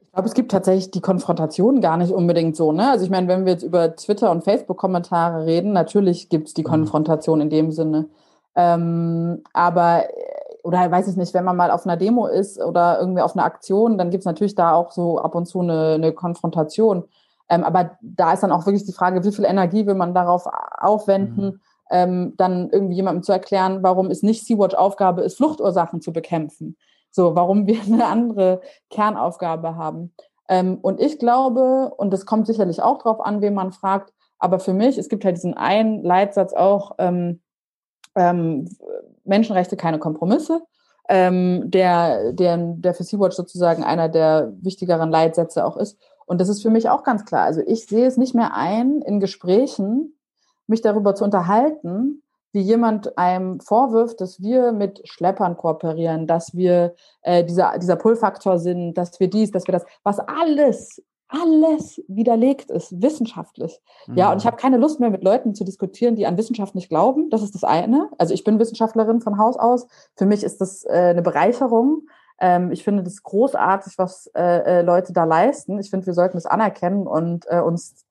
Ich glaube, es gibt tatsächlich die Konfrontation gar nicht unbedingt so. Ne? Also ich meine, wenn wir jetzt über Twitter und Facebook-Kommentare reden, natürlich gibt es die mhm. Konfrontation in dem Sinne. Ähm, aber, oder weiß ich nicht, wenn man mal auf einer Demo ist oder irgendwie auf einer Aktion, dann gibt es natürlich da auch so ab und zu eine, eine Konfrontation. Ähm, aber da ist dann auch wirklich die Frage, wie viel Energie will man darauf aufwenden, mhm ähm, dann irgendwie jemandem zu erklären, warum es nicht Sea-Watch Aufgabe ist, Fluchtursachen zu bekämpfen. So, warum wir eine andere Kernaufgabe haben. Ähm, und ich glaube, und das kommt sicherlich auch drauf an, wen man fragt, aber für mich, es gibt halt diesen einen Leitsatz auch, ähm, ähm, Menschenrechte keine Kompromisse, ähm, der, der, der für Sea-Watch sozusagen einer der wichtigeren Leitsätze auch ist. Und das ist für mich auch ganz klar. Also ich sehe es nicht mehr ein, in Gesprächen mich darüber zu unterhalten, wie jemand einem vorwirft, dass wir mit Schleppern kooperieren, dass wir äh, dieser, dieser Pull-Faktor sind, dass wir dies, dass wir das, was alles, alles widerlegt ist, wissenschaftlich. Mhm. Ja, und ich habe keine Lust mehr mit Leuten zu diskutieren, die an Wissenschaft nicht glauben. Das ist das eine. Also ich bin Wissenschaftlerin von Haus aus. Für mich ist das äh, eine Bereicherung. Ähm, ich finde das großartig, was äh, äh Leute da leisten. Ich finde, wir sollten das anerkennen und äh, uns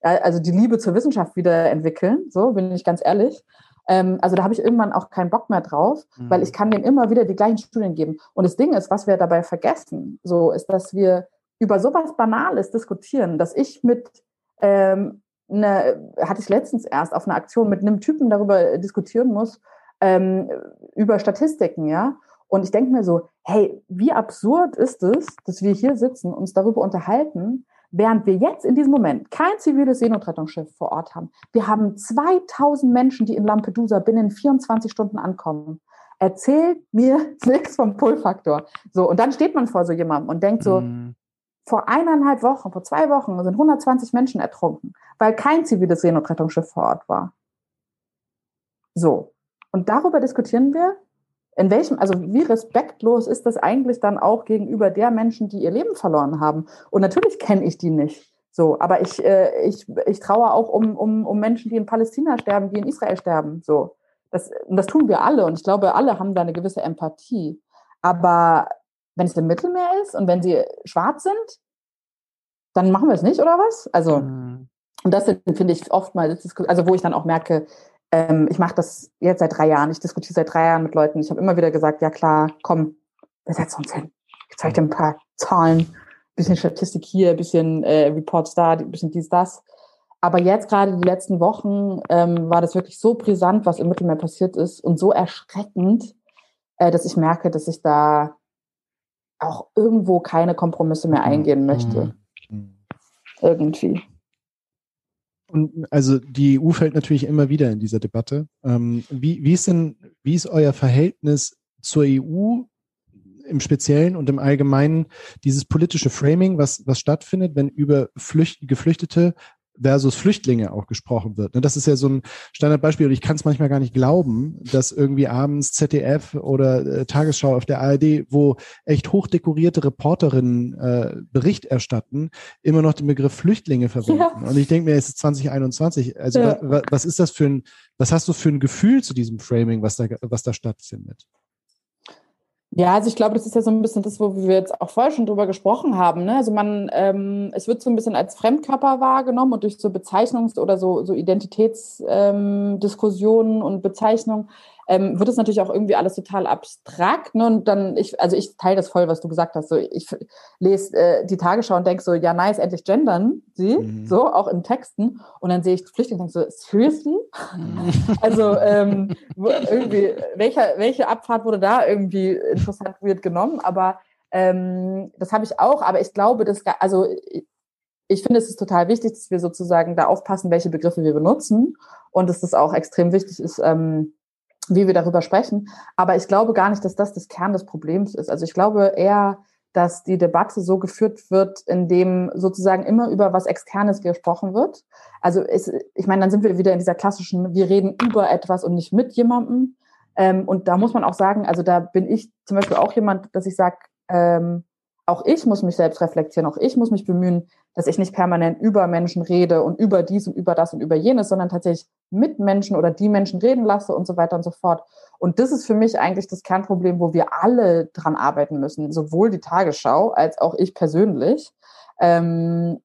also die Liebe zur Wissenschaft wieder entwickeln, so bin ich ganz ehrlich. Ähm, also da habe ich irgendwann auch keinen Bock mehr drauf, mhm. weil ich kann denen immer wieder die gleichen Studien geben. Und das Ding ist, was wir dabei vergessen, so ist, dass wir über sowas Banales diskutieren, dass ich mit ähm, eine, hatte ich letztens erst auf einer Aktion mit einem Typen darüber diskutieren muss, ähm, über Statistiken, ja. Und ich denke mir so, hey, wie absurd ist es, dass wir hier sitzen, uns darüber unterhalten, Während wir jetzt in diesem Moment kein ziviles Seenotrettungsschiff vor Ort haben, wir haben 2000 Menschen, die in Lampedusa binnen 24 Stunden ankommen. Erzählt mir [laughs] nichts vom Pull-Faktor. So, und dann steht man vor so jemandem und denkt so, mm. vor eineinhalb Wochen, vor zwei Wochen sind 120 Menschen ertrunken, weil kein ziviles Seenotrettungsschiff vor Ort war. So. Und darüber diskutieren wir in welchem, also wie respektlos ist das eigentlich dann auch gegenüber der Menschen, die ihr Leben verloren haben? Und natürlich kenne ich die nicht. So, aber ich, äh, ich, ich traue auch um, um, um Menschen, die in Palästina sterben, die in Israel sterben. So. Das, und das tun wir alle. Und ich glaube, alle haben da eine gewisse Empathie. Aber wenn es im Mittelmeer ist und wenn sie schwarz sind, dann machen wir es nicht, oder was? Also, mhm. und das finde ich oftmals, also wo ich dann auch merke, ähm, ich mache das jetzt seit drei Jahren. Ich diskutiere seit drei Jahren mit Leuten. Ich habe immer wieder gesagt, ja klar, komm, wir setzen uns hin. Ich zeige dir ein paar Zahlen, bisschen Statistik hier, bisschen äh, Reports da, bisschen dies, das. Aber jetzt gerade die letzten Wochen ähm, war das wirklich so brisant, was im Mittelmeer passiert ist und so erschreckend, äh, dass ich merke, dass ich da auch irgendwo keine Kompromisse mehr eingehen möchte. Mhm. Irgendwie. Und also die EU fällt natürlich immer wieder in dieser Debatte. Ähm, wie, wie ist denn, wie ist euer Verhältnis zur EU im Speziellen und im Allgemeinen dieses politische Framing, was, was stattfindet, wenn über Flücht, Geflüchtete versus Flüchtlinge auch gesprochen wird. Ne, das ist ja so ein Standardbeispiel und ich kann es manchmal gar nicht glauben, dass irgendwie abends ZDF oder äh, Tagesschau auf der ARD, wo echt hochdekorierte Reporterinnen äh, Bericht erstatten, immer noch den Begriff Flüchtlinge verwenden. Ja. Und ich denke mir, es ist 2021. Also ja. was, was ist das für ein, was hast du für ein Gefühl zu diesem Framing, was da, was da stattfindet? Ja, also ich glaube, das ist ja so ein bisschen das, wo wir jetzt auch vorher schon drüber gesprochen haben. Ne? Also man, ähm, es wird so ein bisschen als Fremdkörper wahrgenommen und durch so Bezeichnungs- oder so, so Identitätsdiskussionen ähm, und Bezeichnungen ähm, wird es natürlich auch irgendwie alles total abstrakt. Ne? Und dann, ich, also ich teile das voll, was du gesagt hast. So, ich lese äh, die Tagesschau und denke so, ja, nice, endlich gendern sie, mhm. so, auch in Texten. Und dann sehe ich Flüchtlinge und denke so, seriously? Mhm. also ähm, [laughs] irgendwie, welcher, welche Abfahrt wurde da irgendwie interessant wird genommen? Aber ähm, das habe ich auch, aber ich glaube, dass, also ich finde, es ist total wichtig, dass wir sozusagen da aufpassen, welche Begriffe wir benutzen und dass das auch extrem wichtig ist, ähm, wie wir darüber sprechen. Aber ich glaube gar nicht, dass das das Kern des Problems ist. Also ich glaube eher, dass die Debatte so geführt wird, indem sozusagen immer über was Externes gesprochen wird. Also ist, ich meine, dann sind wir wieder in dieser klassischen, wir reden über etwas und nicht mit jemandem. Ähm, und da muss man auch sagen, also da bin ich zum Beispiel auch jemand, dass ich sage, ähm, auch ich muss mich selbst reflektieren, auch ich muss mich bemühen, dass ich nicht permanent über Menschen rede und über dies und über das und über jenes, sondern tatsächlich mit Menschen oder die Menschen reden lasse und so weiter und so fort. Und das ist für mich eigentlich das Kernproblem, wo wir alle dran arbeiten müssen, sowohl die Tagesschau als auch ich persönlich. Ähm,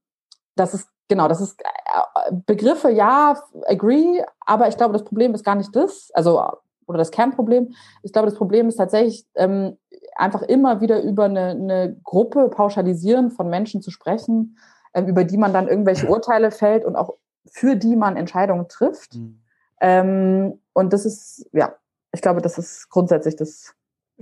das ist genau, das ist äh, Begriffe, ja, agree, aber ich glaube, das Problem ist gar nicht das, also oder das Kernproblem. Ich glaube, das Problem ist tatsächlich ähm, einfach immer wieder über eine, eine Gruppe pauschalisieren von Menschen zu sprechen ähm, über die man dann irgendwelche Urteile fällt und auch für die man Entscheidungen trifft. Mhm. Ähm, und das ist, ja, ich glaube, das ist grundsätzlich das.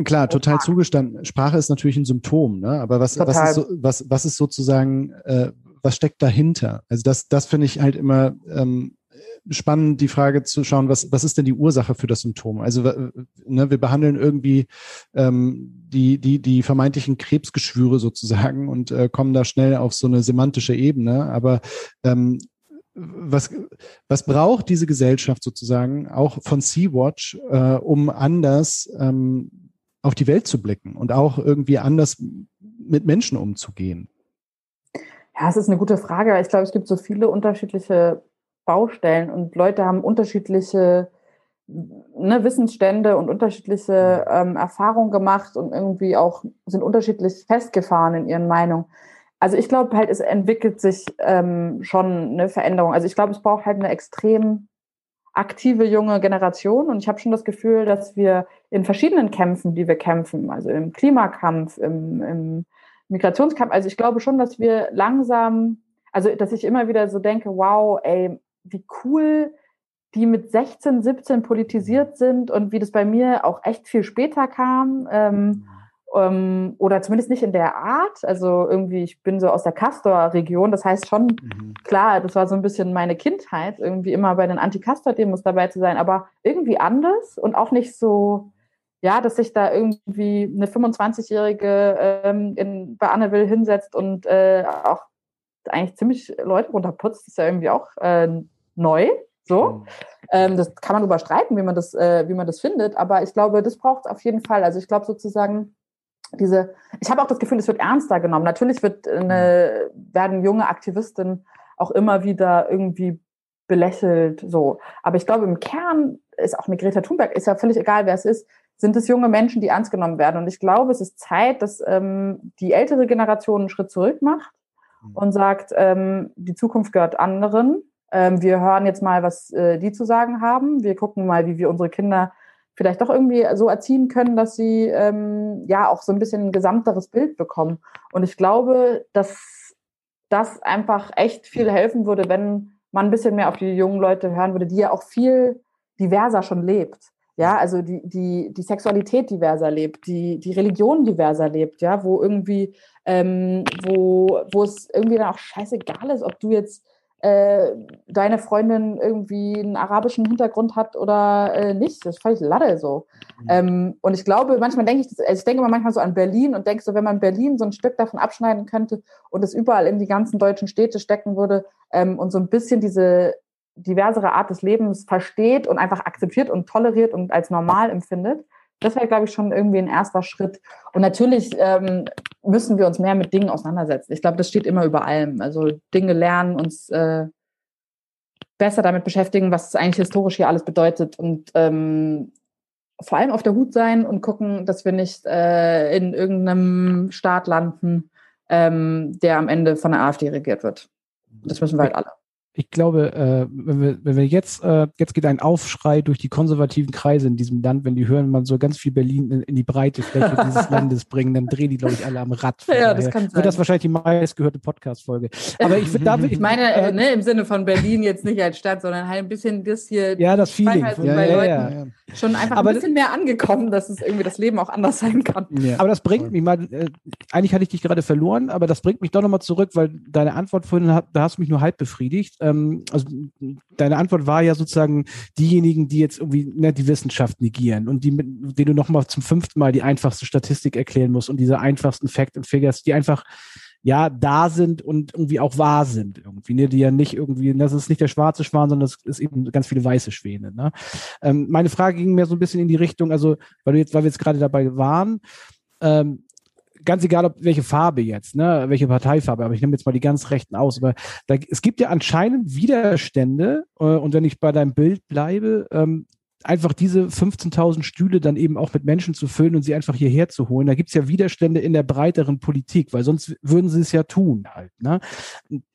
Klar, total zugestanden. Sprache ist natürlich ein Symptom, ne? aber was, was, ist, so, was, was ist sozusagen, äh, was steckt dahinter? Also das, das finde ich halt immer ähm, spannend, die Frage zu schauen, was, was ist denn die Ursache für das Symptom? Also ne, wir behandeln irgendwie ähm, die, die, die vermeintlichen Krebsgeschwüre sozusagen und äh, kommen da schnell auf so eine semantische Ebene. Aber ähm, was, was braucht diese Gesellschaft sozusagen auch von Sea-Watch, äh, um anders ähm, auf die Welt zu blicken und auch irgendwie anders mit Menschen umzugehen? Ja, es ist eine gute Frage. Ich glaube, es gibt so viele unterschiedliche Baustellen und Leute haben unterschiedliche ne, Wissensstände und unterschiedliche ähm, Erfahrungen gemacht und irgendwie auch sind unterschiedlich festgefahren in ihren Meinungen. Also ich glaube halt, es entwickelt sich ähm, schon eine Veränderung. Also ich glaube, es braucht halt eine extrem aktive junge Generation und ich habe schon das Gefühl, dass wir in verschiedenen Kämpfen, die wir kämpfen, also im Klimakampf, im, im Migrationskampf, also ich glaube schon, dass wir langsam, also dass ich immer wieder so denke, wow, ey, wie cool die mit 16, 17 politisiert sind und wie das bei mir auch echt viel später kam. Ähm, ähm, oder zumindest nicht in der Art. Also irgendwie, ich bin so aus der Castor-Region, das heißt schon, mhm. klar, das war so ein bisschen meine Kindheit, irgendwie immer bei den Anti-Castor-Demos dabei zu sein, aber irgendwie anders und auch nicht so, ja, dass sich da irgendwie eine 25-Jährige ähm, in, bei Anne Will hinsetzt und äh, auch eigentlich ziemlich Leute runterputzt, ist ja irgendwie auch äh, neu. So. Mhm. Ähm, das kann man überstreiten, wie man das, äh, wie man das findet, aber ich glaube, das braucht es auf jeden Fall. Also ich glaube sozusagen, diese, ich habe auch das Gefühl, es wird ernster genommen. Natürlich wird eine, werden junge Aktivistinnen auch immer wieder irgendwie belächelt, so. Aber ich glaube, im Kern ist auch eine Greta Thunberg, ist ja völlig egal, wer es ist, sind es junge Menschen, die ernst genommen werden. Und ich glaube, es ist Zeit, dass ähm, die ältere Generation einen Schritt zurück macht mhm. und sagt, ähm, die Zukunft gehört anderen wir hören jetzt mal, was äh, die zu sagen haben. Wir gucken mal, wie wir unsere Kinder vielleicht doch irgendwie so erziehen können, dass sie ähm, ja auch so ein bisschen ein gesamteres Bild bekommen. Und ich glaube, dass das einfach echt viel helfen würde, wenn man ein bisschen mehr auf die jungen Leute hören würde, die ja auch viel diverser schon lebt. Ja, also die, die, die Sexualität diverser lebt, die, die Religion diverser lebt, ja, wo irgendwie, ähm, wo, wo es irgendwie dann auch scheißegal ist, ob du jetzt äh, deine Freundin irgendwie einen arabischen Hintergrund hat oder äh, nicht. Das ist völlig Lade so. Mhm. Ähm, und ich glaube, manchmal denke ich, also ich denke immer manchmal so an Berlin und denke so, wenn man Berlin so ein Stück davon abschneiden könnte und es überall in die ganzen deutschen Städte stecken würde ähm, und so ein bisschen diese diversere Art des Lebens versteht und einfach akzeptiert und toleriert und als normal empfindet, das wäre, glaube ich, schon irgendwie ein erster Schritt. Und natürlich ähm, müssen wir uns mehr mit Dingen auseinandersetzen. Ich glaube, das steht immer über allem. Also Dinge lernen, uns äh, besser damit beschäftigen, was eigentlich historisch hier alles bedeutet und ähm, vor allem auf der Hut sein und gucken, dass wir nicht äh, in irgendeinem Staat landen, ähm, der am Ende von der AfD regiert wird. Das müssen wir halt alle ich glaube, äh, wenn wir, wenn wir jetzt, äh, jetzt geht ein Aufschrei durch die konservativen Kreise in diesem Land, wenn die hören, man so ganz viel Berlin in, in die breite Fläche dieses [laughs] Landes bringen, dann drehen die, glaube ich, alle am Rad. Ja, das kann sein. Wird das wahrscheinlich die meistgehörte Podcast-Folge. Aber ich würde da [laughs] Ich meine, äh, ne, im Sinne von Berlin jetzt nicht als Stadt, sondern halt ein bisschen das hier. Ja, das Feeling. Halt ja, bei ja, Leuten ja, schon einfach aber ein bisschen mehr angekommen, dass es irgendwie das Leben auch anders sein kann. Aber das bringt mich mal, äh, eigentlich hatte ich dich gerade verloren, aber das bringt mich doch nochmal zurück, weil deine Antwort vorhin, da hast du mich nur halb befriedigt. Ähm, also deine Antwort war ja sozusagen diejenigen, die jetzt irgendwie ne, die Wissenschaft negieren und die, mit, denen du nochmal zum fünften Mal die einfachste Statistik erklären musst und diese einfachsten Fact und Figures, die einfach ja da sind und irgendwie auch wahr sind irgendwie, ne, die ja nicht irgendwie, das ist nicht der schwarze Schwan, sondern das ist eben ganz viele weiße Schwäne. Ne? Ähm, meine Frage ging mir so ein bisschen in die Richtung, also weil du jetzt, weil wir jetzt gerade dabei waren, ähm, ganz egal, ob welche Farbe jetzt, ne, welche Parteifarbe, aber ich nehme jetzt mal die ganz Rechten aus. Aber da, es gibt ja anscheinend Widerstände, äh, und wenn ich bei deinem Bild bleibe, ähm, einfach diese 15.000 Stühle dann eben auch mit Menschen zu füllen und sie einfach hierher zu holen. Da gibt's ja Widerstände in der breiteren Politik, weil sonst würden sie es ja tun halt. Ne?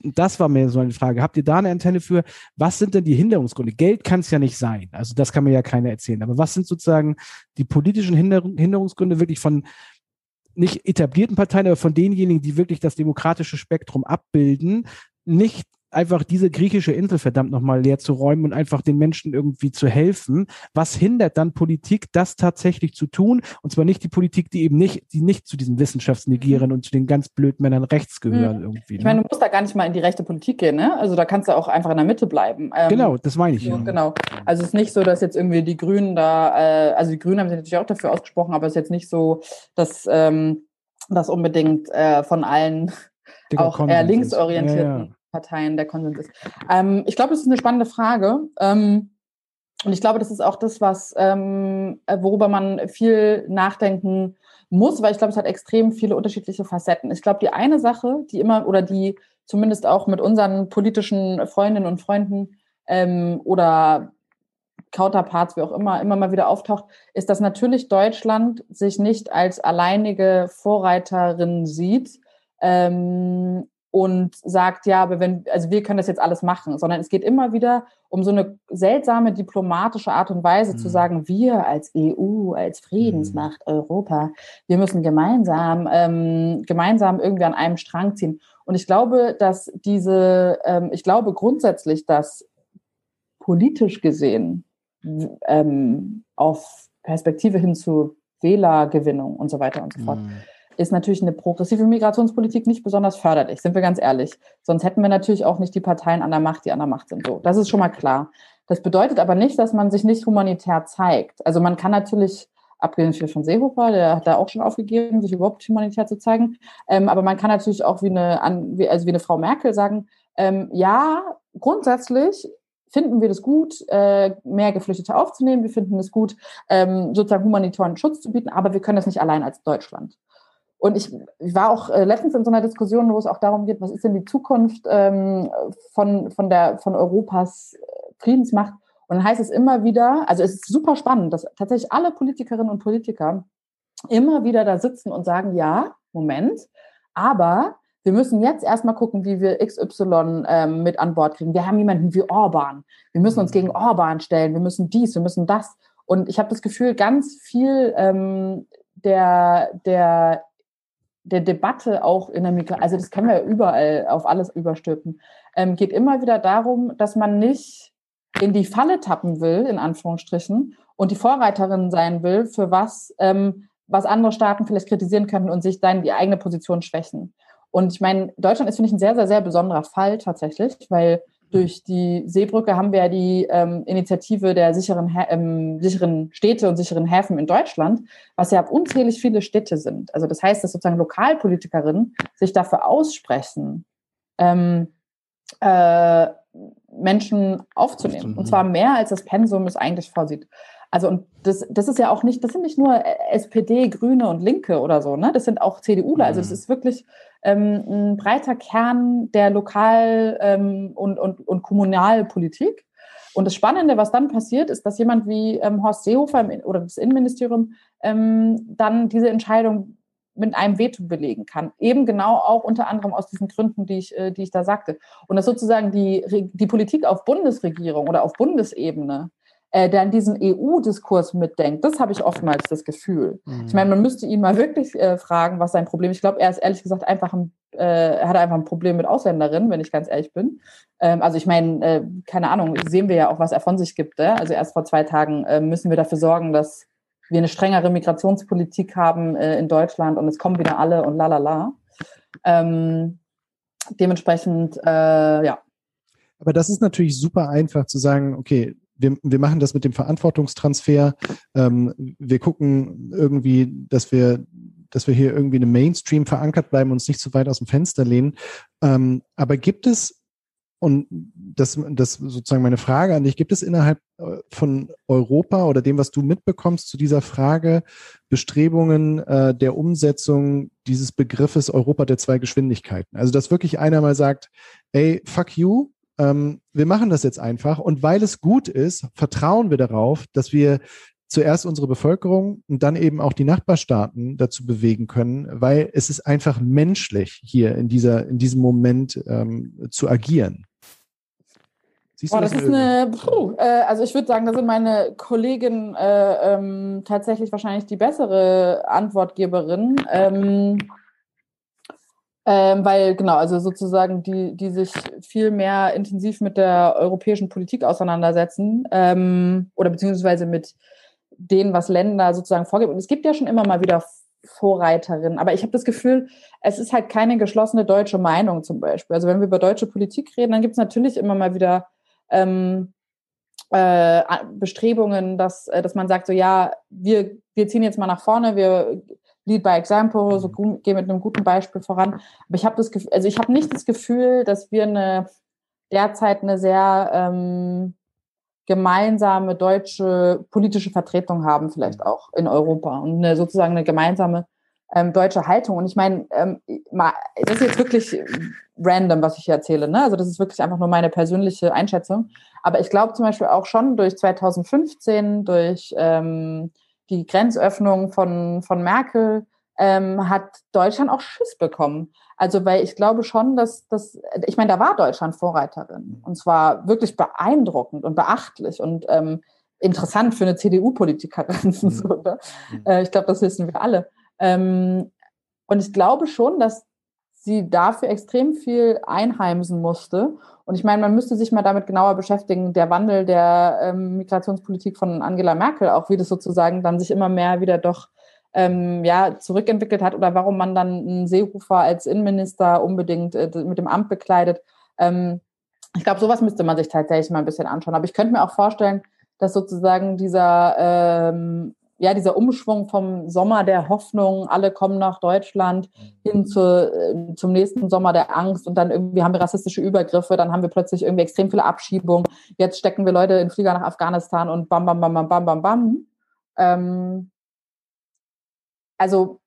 Das war mir so eine Frage. Habt ihr da eine Antenne für, was sind denn die Hinderungsgründe? Geld kann es ja nicht sein. Also das kann mir ja keiner erzählen. Aber was sind sozusagen die politischen Hinderungsgründe wirklich von nicht etablierten Parteien, aber von denjenigen, die wirklich das demokratische Spektrum abbilden, nicht einfach diese griechische Insel verdammt nochmal leer zu räumen und einfach den Menschen irgendwie zu helfen. Was hindert dann Politik, das tatsächlich zu tun? Und zwar nicht die Politik, die eben nicht, die nicht zu diesen Wissenschaftsnegieren mhm. und zu den ganz blöden Männern rechts gehören mhm. irgendwie. Ich meine, ne? du musst da gar nicht mal in die rechte Politik gehen, ne? Also da kannst du auch einfach in der Mitte bleiben. Ähm, genau, das meine ich. Ja, genau. Also es ist nicht so, dass jetzt irgendwie die Grünen da, äh, also die Grünen haben sich natürlich auch dafür ausgesprochen, aber es ist jetzt nicht so, dass ähm, das unbedingt äh, von allen auch eher linksorientierten. Parteien der Konsens ist. Ähm, ich glaube, das ist eine spannende Frage. Ähm, und ich glaube, das ist auch das, was, ähm, äh, worüber man viel nachdenken muss, weil ich glaube, es hat extrem viele unterschiedliche Facetten. Ich glaube, die eine Sache, die immer oder die zumindest auch mit unseren politischen Freundinnen und Freunden ähm, oder Counterparts, wie auch immer, immer mal wieder auftaucht, ist, dass natürlich Deutschland sich nicht als alleinige Vorreiterin sieht ähm, und sagt, ja, aber wenn, also wir können das jetzt alles machen, sondern es geht immer wieder um so eine seltsame diplomatische Art und Weise mhm. zu sagen, wir als EU, als Friedensmacht mhm. Europa, wir müssen gemeinsam, ähm, gemeinsam irgendwie an einem Strang ziehen. Und ich glaube, dass diese, ähm, ich glaube grundsätzlich, dass politisch gesehen ähm, auf Perspektive hin zu Wählergewinnung und so weiter und so fort. Mhm ist natürlich eine progressive Migrationspolitik nicht besonders förderlich, sind wir ganz ehrlich. Sonst hätten wir natürlich auch nicht die Parteien an der Macht, die an der Macht sind. So, das ist schon mal klar. Das bedeutet aber nicht, dass man sich nicht humanitär zeigt. Also man kann natürlich, abgesehen von Seehofer, der hat da auch schon aufgegeben, sich überhaupt humanitär zu zeigen. Ähm, aber man kann natürlich auch wie eine, also wie eine Frau Merkel sagen, ähm, ja, grundsätzlich finden wir das gut, äh, mehr Geflüchtete aufzunehmen. Wir finden es gut, ähm, sozusagen humanitären Schutz zu bieten, aber wir können das nicht allein als Deutschland. Und ich, ich war auch äh, letztens in so einer Diskussion, wo es auch darum geht, was ist denn die Zukunft ähm, von, von, der, von Europas äh, Friedensmacht? Und dann heißt es immer wieder, also es ist super spannend, dass tatsächlich alle Politikerinnen und Politiker immer wieder da sitzen und sagen, ja, Moment, aber wir müssen jetzt erstmal gucken, wie wir XY ähm, mit an Bord kriegen. Wir haben jemanden wie Orban. Wir müssen uns gegen Orban stellen. Wir müssen dies, wir müssen das. Und ich habe das Gefühl, ganz viel ähm, der, der der Debatte auch in der Migration, also das können wir überall auf alles überstülpen, ähm, geht immer wieder darum, dass man nicht in die Falle tappen will, in Anführungsstrichen, und die Vorreiterin sein will, für was, ähm, was andere Staaten vielleicht kritisieren könnten und sich dann die eigene Position schwächen. Und ich meine, Deutschland ist, finde ich, ein sehr, sehr, sehr besonderer Fall tatsächlich, weil durch die Seebrücke haben wir ja die ähm, Initiative der sicheren, ähm, sicheren Städte und sicheren Häfen in Deutschland, was ja unzählig viele Städte sind. Also das heißt, dass sozusagen Lokalpolitikerinnen sich dafür aussprechen, ähm, äh, Menschen aufzunehmen. Und zwar mehr, als das Pensum es eigentlich vorsieht. Also und das, das ist ja auch nicht, das sind nicht nur SPD, Grüne und Linke oder so, ne? Das sind auch CDUler. Also das mhm. ist wirklich ähm, ein breiter Kern der Lokal- ähm, und, und, und Kommunalpolitik. Und das Spannende, was dann passiert, ist, dass jemand wie ähm, Horst Seehofer im, oder das Innenministerium ähm, dann diese Entscheidung mit einem Veto belegen kann. Eben genau auch unter anderem aus diesen Gründen, die ich, äh, die ich da sagte. Und dass sozusagen die, die Politik auf Bundesregierung oder auf Bundesebene äh, der an diesen EU-Diskurs mitdenkt. Das habe ich oftmals das Gefühl. Mhm. Ich meine, man müsste ihn mal wirklich äh, fragen, was sein Problem ist. Ich glaube, er ist ehrlich gesagt einfach ein, äh, hat einfach ein Problem mit Ausländerinnen, wenn ich ganz ehrlich bin. Ähm, also ich meine, äh, keine Ahnung, sehen wir ja auch, was er von sich gibt. Äh? Also erst vor zwei Tagen äh, müssen wir dafür sorgen, dass wir eine strengere Migrationspolitik haben äh, in Deutschland und es kommen wieder alle und la la la. Ähm, dementsprechend, äh, ja. Aber das ist natürlich super einfach zu sagen, okay, wir, wir machen das mit dem Verantwortungstransfer. Ähm, wir gucken irgendwie, dass wir, dass wir hier irgendwie im Mainstream verankert bleiben, uns nicht zu weit aus dem Fenster lehnen. Ähm, aber gibt es und das, das sozusagen meine Frage an dich, gibt es innerhalb äh, von Europa oder dem, was du mitbekommst zu dieser Frage, Bestrebungen äh, der Umsetzung dieses Begriffes Europa der zwei Geschwindigkeiten? Also, dass wirklich einer mal sagt, ey, fuck you, ähm, wir machen das jetzt einfach und weil es gut ist, vertrauen wir darauf, dass wir zuerst unsere Bevölkerung und dann eben auch die Nachbarstaaten dazu bewegen können, weil es ist einfach menschlich hier in dieser in diesem Moment ähm, zu agieren. Siehst Boah, das, das ist eine, puh, äh, also ich würde sagen, da sind meine Kolleginnen äh, ähm, tatsächlich wahrscheinlich die bessere Antwortgeberin. Ähm, ähm, weil, genau, also sozusagen die, die sich viel mehr intensiv mit der europäischen Politik auseinandersetzen ähm, oder beziehungsweise mit denen, was Länder sozusagen vorgeben. Und es gibt ja schon immer mal wieder Vorreiterinnen, aber ich habe das Gefühl, es ist halt keine geschlossene deutsche Meinung zum Beispiel. Also wenn wir über deutsche Politik reden, dann gibt es natürlich immer mal wieder ähm, äh, Bestrebungen, dass, äh, dass man sagt, so ja, wir, wir ziehen jetzt mal nach vorne, wir Lead by Example, so mhm. gehen mit einem guten Beispiel voran. Aber ich habe das Gefühl, also ich habe nicht das Gefühl, dass wir eine derzeit eine sehr ähm, gemeinsame deutsche politische Vertretung haben, vielleicht auch in Europa und eine, sozusagen eine gemeinsame ähm, deutsche Haltung. Und ich meine, ähm, das ist jetzt wirklich random, was ich hier erzähle. Ne? Also das ist wirklich einfach nur meine persönliche Einschätzung. Aber ich glaube zum Beispiel auch schon durch 2015, durch ähm, die Grenzöffnung von, von Merkel ähm, hat Deutschland auch Schiss bekommen. Also, weil ich glaube schon, dass das, ich meine, da war Deutschland Vorreiterin. Und zwar wirklich beeindruckend und beachtlich und ähm, interessant für eine CDU-Politikerin. Mhm. [laughs] so, ne? Mhm. äh, ich glaube, das wissen wir alle. Ähm, und ich glaube schon, dass sie dafür extrem viel einheimsen musste. Und ich meine, man müsste sich mal damit genauer beschäftigen, der Wandel der ähm, Migrationspolitik von Angela Merkel, auch wie das sozusagen dann sich immer mehr wieder doch ähm, ja, zurückentwickelt hat oder warum man dann einen Seehofer als Innenminister unbedingt äh, mit dem Amt bekleidet. Ähm, ich glaube, sowas müsste man sich tatsächlich mal ein bisschen anschauen. Aber ich könnte mir auch vorstellen, dass sozusagen dieser ähm, ja, dieser Umschwung vom Sommer der Hoffnung, alle kommen nach Deutschland, hin zu, äh, zum nächsten Sommer der Angst und dann irgendwie haben wir rassistische Übergriffe, dann haben wir plötzlich irgendwie extrem viele Abschiebungen, jetzt stecken wir Leute in Flieger nach Afghanistan und bam, bam, bam, bam, bam, bam, bam. Ähm, also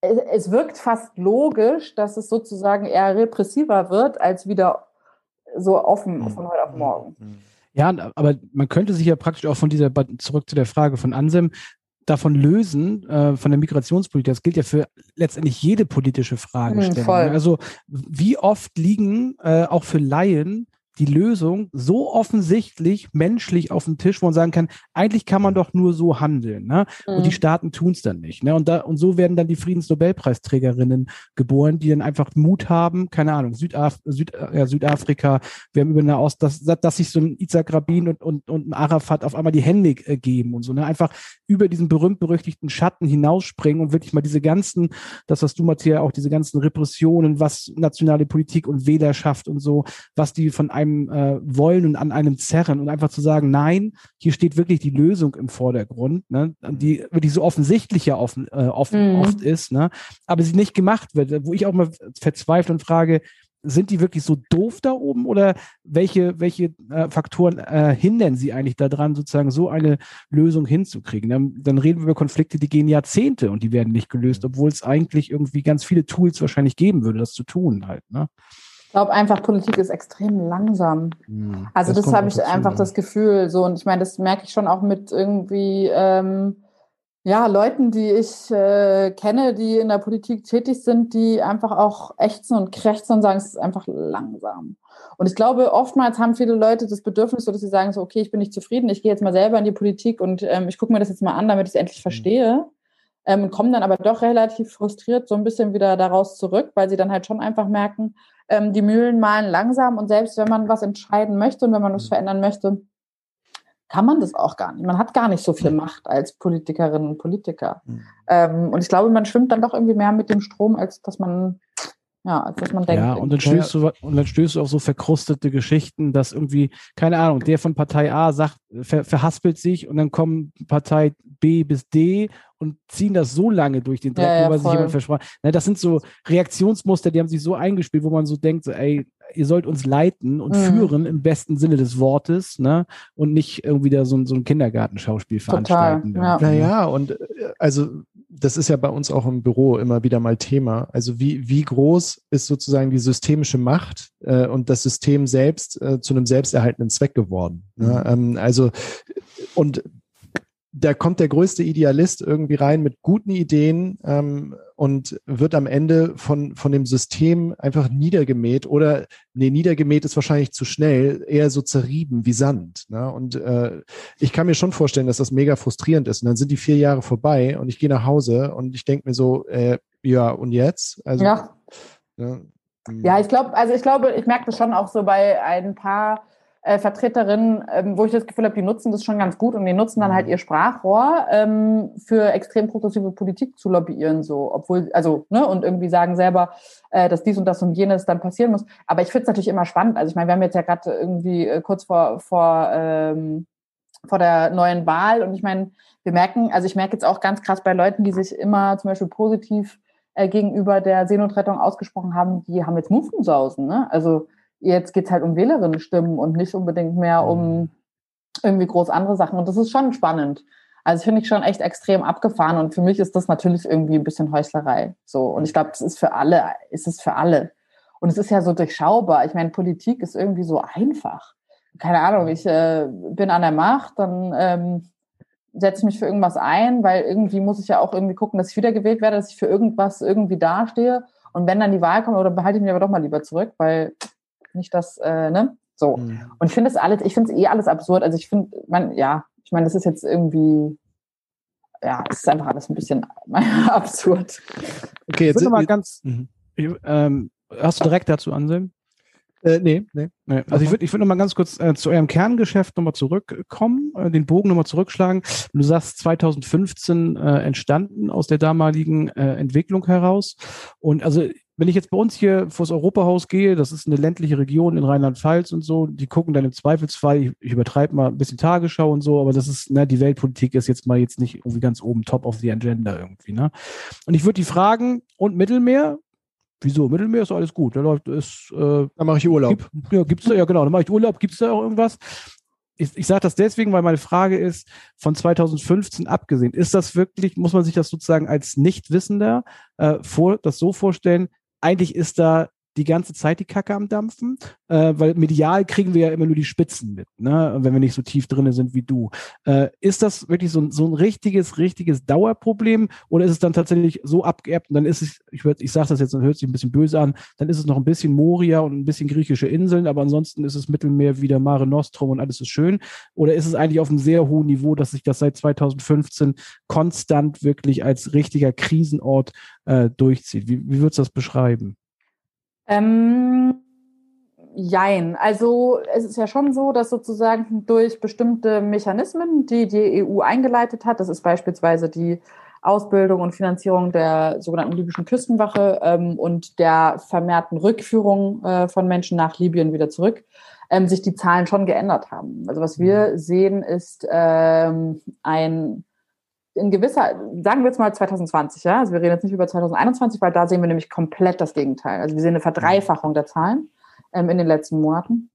es, es wirkt fast logisch, dass es sozusagen eher repressiver wird, als wieder so offen mhm. von heute auf morgen. Ja, aber man könnte sich ja praktisch auch von dieser, zurück zu der Frage von Ansem, davon lösen, äh, von der Migrationspolitik. Das gilt ja für letztendlich jede politische Fragestellung. Mhm, also wie oft liegen äh, auch für Laien die Lösung so offensichtlich menschlich auf dem Tisch, wo man sagen kann, eigentlich kann man doch nur so handeln. Ne? Mhm. Und die mhm. Staaten tun es dann nicht. Ne? Und, da, und so werden dann die Friedensnobelpreisträgerinnen geboren, die dann einfach Mut haben, keine Ahnung, Südaf Süd, ja, Südafrika, wir haben über eine Aus, dass, dass sich so ein Isaac Rabin und, und, und ein Arafat auf einmal die Hände äh, geben und so, ne? Einfach über diesen berühmt-berüchtigten Schatten hinausspringen und wirklich mal diese ganzen, das was du, Matthias, auch diese ganzen Repressionen, was nationale Politik und Wählerschaft und so, was die von einem einem äh, wollen und an einem zerren und einfach zu sagen, nein, hier steht wirklich die Lösung im Vordergrund, ne, die wirklich so offensichtlich ja offen, äh, offen, mhm. oft ist, ne, aber sie nicht gemacht wird, wo ich auch mal verzweifle und frage, sind die wirklich so doof da oben oder welche, welche äh, Faktoren äh, hindern sie eigentlich daran, sozusagen so eine Lösung hinzukriegen? Dann, dann, reden wir über Konflikte, die gehen Jahrzehnte und die werden nicht gelöst, mhm. obwohl es eigentlich irgendwie ganz viele Tools wahrscheinlich geben würde, das zu tun halt. Ne? Ich glaube einfach, Politik ist extrem langsam. Hm, also das, das habe ich einfach ja. das Gefühl. So, und ich meine, das merke ich schon auch mit irgendwie ähm, ja, Leuten, die ich äh, kenne, die in der Politik tätig sind, die einfach auch ächzen und krächzen und sagen, es ist einfach langsam. Und ich glaube, oftmals haben viele Leute das Bedürfnis, so dass sie sagen, so, okay, ich bin nicht zufrieden, ich gehe jetzt mal selber in die Politik und ähm, ich gucke mir das jetzt mal an, damit ich es endlich mhm. Ähm, und kommen dann aber doch relativ frustriert so ein bisschen wieder daraus zurück, weil sie dann halt schon einfach merken, ähm, die Mühlen malen langsam und selbst wenn man was entscheiden möchte und wenn man was mhm. verändern möchte, kann man das auch gar nicht. Man hat gar nicht so viel Macht als Politikerinnen und Politiker. Mhm. Ähm, und ich glaube, man schwimmt dann doch irgendwie mehr mit dem Strom, als dass man ja, als dass man denkt. Ja, und dann stößt du, und dann stößt du auf so verkrustete Geschichten, dass irgendwie, keine Ahnung, der von Partei A sagt, ver, verhaspelt sich und dann kommen Partei B bis D und ziehen das so lange durch den Dreck, ja, ja, weil sich jemand versprach. Na, das sind so Reaktionsmuster, die haben sich so eingespielt, wo man so denkt, so, ey, ihr sollt uns leiten und mhm. führen im besten Sinne des Wortes, ne? Und nicht irgendwie da so, so ein Kindergartenschauspiel veranstalten. Ja. Naja, und äh, also das ist ja bei uns auch im Büro immer wieder mal Thema. Also wie, wie groß ist sozusagen die systemische Macht äh, und das System selbst äh, zu einem selbsterhaltenden Zweck geworden? Ne? Mhm. Ähm, also und da kommt der größte Idealist irgendwie rein mit guten Ideen ähm, und wird am Ende von, von dem System einfach niedergemäht oder, nee, niedergemäht ist wahrscheinlich zu schnell, eher so zerrieben wie Sand. Ne? Und äh, ich kann mir schon vorstellen, dass das mega frustrierend ist. Und dann sind die vier Jahre vorbei und ich gehe nach Hause und ich denke mir so, äh, ja, und jetzt? Also, ja. Ne? Ja, ich glaube, also ich glaube, ich merke das schon auch so bei ein paar äh, Vertreterinnen, ähm, wo ich das Gefühl habe, die nutzen das schon ganz gut und die nutzen dann halt mhm. ihr Sprachrohr ähm, für extrem progressive Politik zu lobbyieren, so, obwohl, also, ne, und irgendwie sagen selber, äh, dass dies und das und jenes dann passieren muss. Aber ich finde es natürlich immer spannend. Also ich meine, wir haben jetzt ja gerade irgendwie äh, kurz vor, vor, ähm, vor der neuen Wahl und ich meine, wir merken, also ich merke jetzt auch ganz krass bei Leuten, die sich immer zum Beispiel positiv äh, gegenüber der Seenotrettung ausgesprochen haben, die haben jetzt Muffensausen, ne? Also Jetzt geht es halt um Wählerinnenstimmen und nicht unbedingt mehr um mhm. irgendwie groß andere Sachen. Und das ist schon spannend. Also finde ich schon echt extrem abgefahren und für mich ist das natürlich irgendwie ein bisschen Heuchlerei. So und ich glaube, das ist für alle, ist es für alle. Und es ist ja so durchschaubar. Ich meine, Politik ist irgendwie so einfach. Keine Ahnung, ich äh, bin an der Macht, dann ähm, setze ich mich für irgendwas ein, weil irgendwie muss ich ja auch irgendwie gucken, dass ich wiedergewählt werde, dass ich für irgendwas irgendwie dastehe. Und wenn dann die Wahl kommt, oder behalte ich mich aber doch mal lieber zurück, weil nicht das, äh, ne? So. Mhm. Und ich finde es alles, ich finde es eh alles absurd. Also ich finde, man, ja, ich meine, das ist jetzt irgendwie, ja, es ist einfach alles ein bisschen [laughs] absurd. Okay, jetzt sind wir mal ganz, mhm. ähm, hast du direkt dazu ansehen? Äh, nee, nee. nee. Also ich würde ich würd noch mal ganz kurz äh, zu eurem Kerngeschäft nochmal zurückkommen, äh, den Bogen nochmal zurückschlagen. Du sagst 2015 äh, entstanden aus der damaligen äh, Entwicklung heraus. Und also wenn ich jetzt bei uns hier vors Europahaus gehe, das ist eine ländliche Region in Rheinland-Pfalz und so, die gucken dann im Zweifelsfall, ich, ich übertreibe mal ein bisschen Tagesschau und so, aber das ist, ne, die Weltpolitik ist jetzt mal jetzt nicht irgendwie ganz oben top of the agenda irgendwie, ne? Und ich würde die fragen, und Mittelmeer? Wieso? Mittelmeer ist alles gut. Da läuft es. Äh, da mache ich Urlaub. Gibt, ja, gibt's da, ja genau, da mache ich Urlaub. Gibt es da auch irgendwas? ich, ich sage das deswegen, weil meine Frage ist, von 2015 abgesehen, ist das wirklich, muss man sich das sozusagen als Nichtwissender äh, vor, das so vorstellen, eigentlich ist da die ganze Zeit die Kacke am Dampfen, äh, weil medial kriegen wir ja immer nur die Spitzen mit, ne? wenn wir nicht so tief drinne sind wie du. Äh, ist das wirklich so ein, so ein richtiges, richtiges Dauerproblem oder ist es dann tatsächlich so abgeerbt und dann ist es, ich, ich sage das jetzt, dann hört sich ein bisschen böse an, dann ist es noch ein bisschen Moria und ein bisschen griechische Inseln, aber ansonsten ist es Mittelmeer wieder Mare Nostrum und alles ist schön? Oder ist es eigentlich auf einem sehr hohen Niveau, dass sich das seit 2015 konstant wirklich als richtiger Krisenort äh, durchzieht? Wie, wie würdest du das beschreiben? Ähm, jein. Also es ist ja schon so, dass sozusagen durch bestimmte Mechanismen, die die EU eingeleitet hat, das ist beispielsweise die Ausbildung und Finanzierung der sogenannten libyschen Küstenwache ähm, und der vermehrten Rückführung äh, von Menschen nach Libyen wieder zurück, ähm, sich die Zahlen schon geändert haben. Also was wir mhm. sehen, ist ähm, ein in gewisser, sagen wir jetzt mal 2020, ja, also wir reden jetzt nicht über 2021, weil da sehen wir nämlich komplett das Gegenteil. Also wir sehen eine Verdreifachung der Zahlen ähm, in den letzten Monaten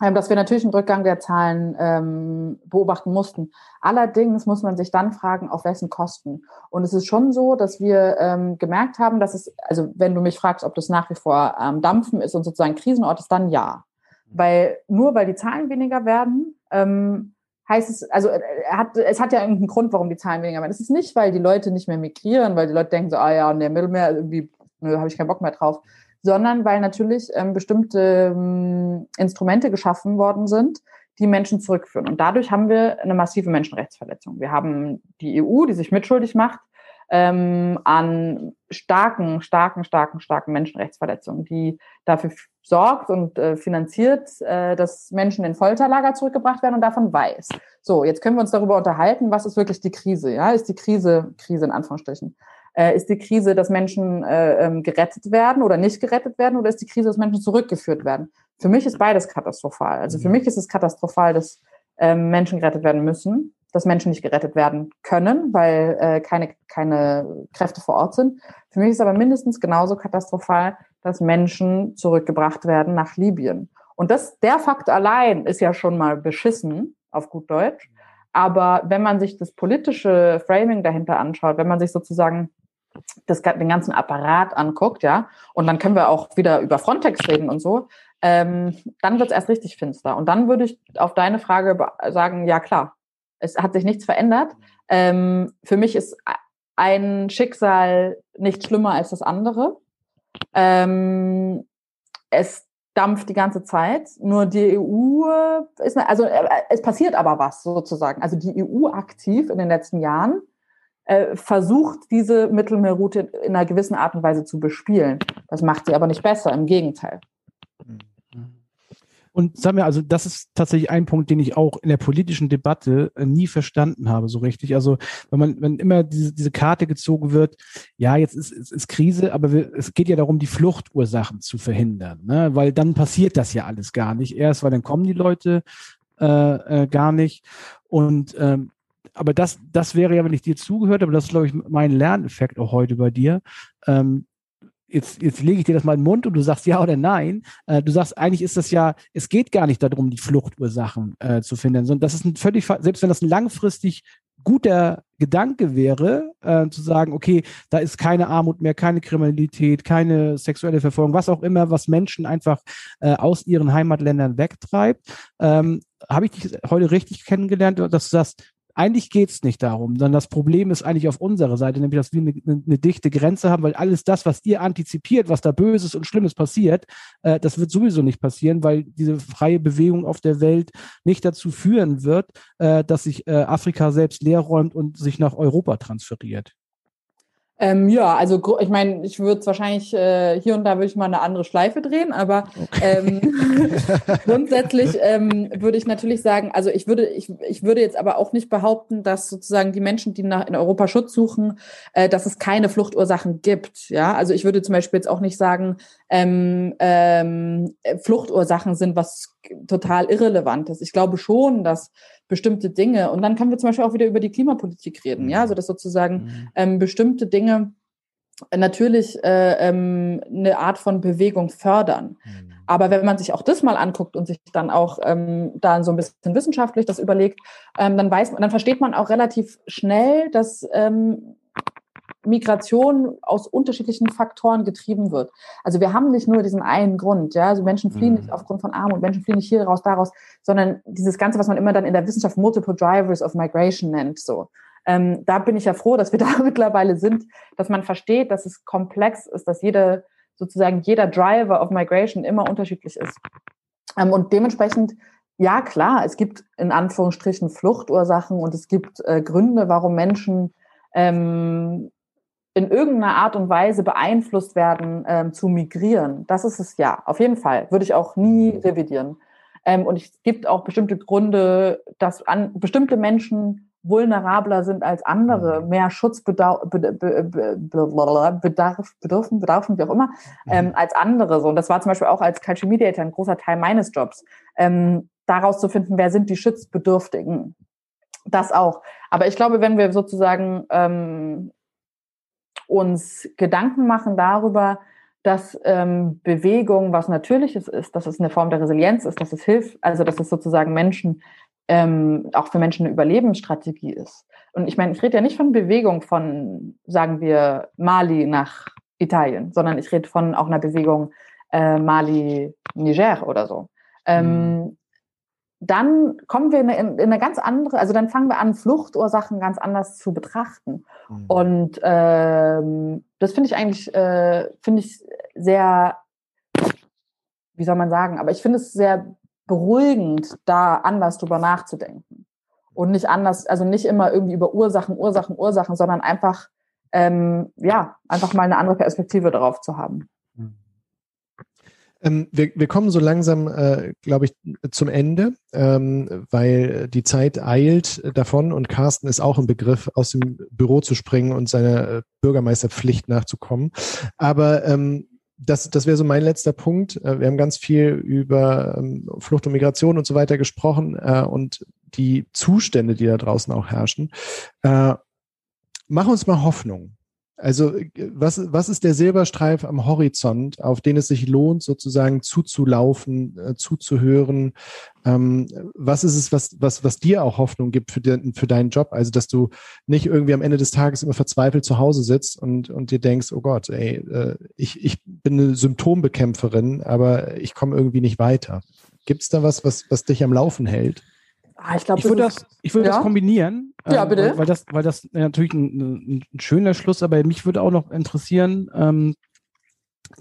ähm, dass wir natürlich einen Rückgang der Zahlen ähm, beobachten mussten. Allerdings muss man sich dann fragen, auf wessen Kosten. Und es ist schon so, dass wir ähm, gemerkt haben, dass es, also wenn du mich fragst, ob das nach wie vor ähm, Dampfen ist und sozusagen Krisenort ist, dann ja. Weil nur weil die Zahlen weniger werden, ähm, heißt es, also äh, hat, es hat ja irgendeinen Grund, warum die Zahlen weniger werden. Es ist nicht, weil die Leute nicht mehr migrieren, weil die Leute denken so, ah ja, in der Mittelmeer irgendwie, nö, habe ich keinen Bock mehr drauf, sondern weil natürlich ähm, bestimmte ähm, Instrumente geschaffen worden sind, die Menschen zurückführen. Und dadurch haben wir eine massive Menschenrechtsverletzung. Wir haben die EU, die sich mitschuldig macht ähm, an starken, starken, starken, starken Menschenrechtsverletzungen, die dafür sorgt und äh, finanziert, äh, dass Menschen in Folterlager zurückgebracht werden und davon weiß. So, jetzt können wir uns darüber unterhalten, was ist wirklich die Krise? Ja, ist die Krise, Krise in Anführungsstrichen, äh, ist die Krise, dass Menschen äh, ähm, gerettet werden oder nicht gerettet werden oder ist die Krise, dass Menschen zurückgeführt werden? Für mich ist beides katastrophal. Also für mhm. mich ist es katastrophal, dass ähm, Menschen gerettet werden müssen, dass Menschen nicht gerettet werden können, weil äh, keine, keine Kräfte vor Ort sind. Für mich ist aber mindestens genauso katastrophal, dass Menschen zurückgebracht werden nach Libyen. Und das, der Fakt allein ist ja schon mal beschissen, auf gut Deutsch. Aber wenn man sich das politische Framing dahinter anschaut, wenn man sich sozusagen das, den ganzen Apparat anguckt, ja, und dann können wir auch wieder über Frontex reden und so, ähm, dann wird es erst richtig finster. Und dann würde ich auf deine Frage sagen, ja klar, es hat sich nichts verändert. Ähm, für mich ist ein Schicksal nicht schlimmer als das andere. Ähm, es dampft die ganze Zeit. Nur die EU ist, also äh, es passiert aber was sozusagen. Also die EU aktiv in den letzten Jahren äh, versucht, diese Mittelmeerroute in einer gewissen Art und Weise zu bespielen. Das macht sie aber nicht besser, im Gegenteil. Und sag mir, also das ist tatsächlich ein Punkt, den ich auch in der politischen Debatte äh, nie verstanden habe, so richtig. Also wenn man, wenn immer diese, diese Karte gezogen wird, ja, jetzt ist, ist, ist Krise, aber wir, es geht ja darum, die Fluchtursachen zu verhindern, ne? weil dann passiert das ja alles gar nicht. Erst, weil dann kommen die Leute äh, äh, gar nicht. Und ähm, aber das, das wäre ja, wenn ich dir zugehört habe, das ist, glaube ich, mein Lerneffekt auch heute bei dir. Ähm, jetzt, jetzt lege ich dir das mal in den Mund und du sagst ja oder nein. Äh, du sagst, eigentlich ist das ja, es geht gar nicht darum, die Fluchtursachen äh, zu finden, sondern das ist ein völlig, selbst wenn das ein langfristig guter Gedanke wäre, äh, zu sagen, okay, da ist keine Armut mehr, keine Kriminalität, keine sexuelle Verfolgung, was auch immer, was Menschen einfach äh, aus ihren Heimatländern wegtreibt. Ähm, Habe ich dich heute richtig kennengelernt, dass du sagst, eigentlich geht es nicht darum, sondern das Problem ist eigentlich auf unserer Seite, nämlich dass wir eine, eine, dichte Grenze haben, weil alles das, was ihr antizipiert, was da Böses und Schlimmes passiert, äh, das wird sowieso nicht passieren, weil diese freie Bewegung auf der Welt nicht dazu führen wird, äh, dass sich äh, Afrika selbst leer räumt und sich nach Europa transferiert. Ähm, ja, also ich meine, ich würde es wahrscheinlich äh, hier und da würde ich mal eine andere Schleife drehen, aber okay. ähm, [laughs] grundsätzlich ähm, würde ich natürlich sagen, also ich würde, ich, ich würde jetzt aber auch nicht behaupten, dass sozusagen die Menschen, die nach, in Europa Schutz suchen, äh, dass es keine Fluchtursachen gibt. Ja, also ich würde zum Beispiel jetzt auch nicht sagen, ähm, ähm, Fluchtursachen sind was total Irrelevantes. Ich glaube schon, dass bestimmte Dinge. Und dann können wir zum Beispiel auch wieder über die Klimapolitik reden, mhm. ja, also dass sozusagen mhm. ähm, bestimmte Dinge natürlich äh, ähm, eine Art von Bewegung fördern. Mhm. Aber wenn man sich auch das mal anguckt und sich dann auch ähm, da so ein bisschen wissenschaftlich das überlegt, ähm, dann weiß man, dann versteht man auch relativ schnell, dass ähm, Migration aus unterschiedlichen Faktoren getrieben wird. Also wir haben nicht nur diesen einen Grund, ja, also Menschen fliehen mhm. nicht aufgrund von Armut, Menschen fliehen nicht hier raus, daraus, sondern dieses Ganze, was man immer dann in der Wissenschaft Multiple Drivers of Migration nennt, so. Ähm, da bin ich ja froh, dass wir [laughs] da mittlerweile sind, dass man versteht, dass es komplex ist, dass jede, sozusagen jeder Driver of Migration immer unterschiedlich ist. Ähm, und dementsprechend ja, klar, es gibt in Anführungsstrichen Fluchtursachen und es gibt äh, Gründe, warum Menschen ähm, in irgendeiner Art und Weise beeinflusst werden, ähm, zu migrieren. Das ist es ja, auf jeden Fall. Würde ich auch nie revidieren. Ähm, und es gibt auch bestimmte Gründe, dass an bestimmte Menschen vulnerabler sind als andere, Mhm. mehr Schutz bedau- be- be- be- bedarf, bedürfen, bedarfen, wie auch immer, Mhm. ähm, als andere. So. Und das war zum Beispiel auch als Culture Mediator ein großer Teil meines Jobs, ähm, daraus zu finden, wer sind die Schutzbedürftigen. Das auch. Aber ich glaube, wenn wir sozusagen ähm, uns Gedanken machen darüber, dass ähm, Bewegung was Natürliches ist, dass es eine Form der Resilienz ist, dass es hilft, also dass es sozusagen Menschen, ähm, auch für Menschen eine Überlebensstrategie ist. Und ich meine, ich rede ja nicht von Bewegung von, sagen wir, Mali nach Italien, sondern ich rede von auch einer Bewegung äh, Mali, Niger oder so. Ähm, dann kommen wir in eine, in eine ganz andere, also dann fangen wir an, Fluchtursachen ganz anders zu betrachten. Mhm. Und ähm, das finde ich eigentlich, äh, finde ich sehr, wie soll man sagen, aber ich finde es sehr beruhigend, da anders drüber nachzudenken. Und nicht anders, also nicht immer irgendwie über Ursachen, Ursachen, Ursachen, sondern einfach, ähm, ja, einfach mal eine andere Perspektive darauf zu haben. Ähm, wir, wir kommen so langsam, äh, glaube ich, zum Ende, ähm, weil die Zeit eilt davon und Carsten ist auch im Begriff, aus dem Büro zu springen und seiner äh, Bürgermeisterpflicht nachzukommen. Aber ähm, das, das wäre so mein letzter Punkt. Äh, wir haben ganz viel über ähm, Flucht und Migration und so weiter gesprochen äh, und die Zustände, die da draußen auch herrschen. Äh, mach uns mal Hoffnung. Also was, was ist der Silberstreif am Horizont, auf den es sich lohnt, sozusagen zuzulaufen, äh, zuzuhören? Ähm, was ist es, was, was, was dir auch Hoffnung gibt für, den, für deinen Job? Also, dass du nicht irgendwie am Ende des Tages immer verzweifelt zu Hause sitzt und, und dir denkst, oh Gott, ey, äh, ich, ich bin eine Symptombekämpferin, aber ich komme irgendwie nicht weiter. Gibt es da was, was, was dich am Laufen hält? Ah, ich glaube, Ich würde das, ich würde Ja? das kombinieren. Ja, ähm, bitte. Weil, weil das, weil das natürlich ein, ein, ein schöner Schluss, aber mich würde auch noch interessieren, ähm,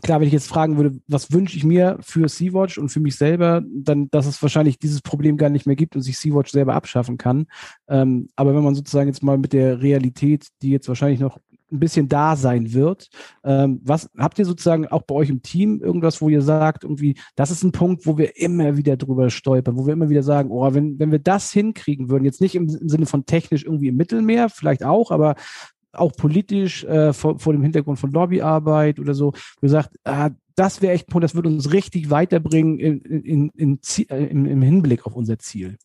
klar, wenn ich jetzt fragen würde, was wünsche ich mir für Sea-Watch und für mich selber, dann, dass es wahrscheinlich dieses Problem gar nicht mehr gibt und sich Sea-Watch selber abschaffen kann. Ähm, aber wenn man sozusagen jetzt mal mit der Realität, die jetzt wahrscheinlich noch ein bisschen da sein wird, ähm, was habt ihr sozusagen auch bei euch im Team irgendwas, wo ihr sagt, irgendwie, das ist ein Punkt, wo wir immer wieder drüber stolpern, wo wir immer wieder sagen, oh, wenn, wenn wir das hinkriegen würden, jetzt nicht im, im Sinne von technisch irgendwie im Mittelmeer, vielleicht auch, aber auch politisch äh, vor, vor dem Hintergrund von Lobbyarbeit oder so, gesagt, ah, das wäre echt ein Punkt, das würde uns richtig weiterbringen in, in, in, äh, im Hinblick auf unser Ziel.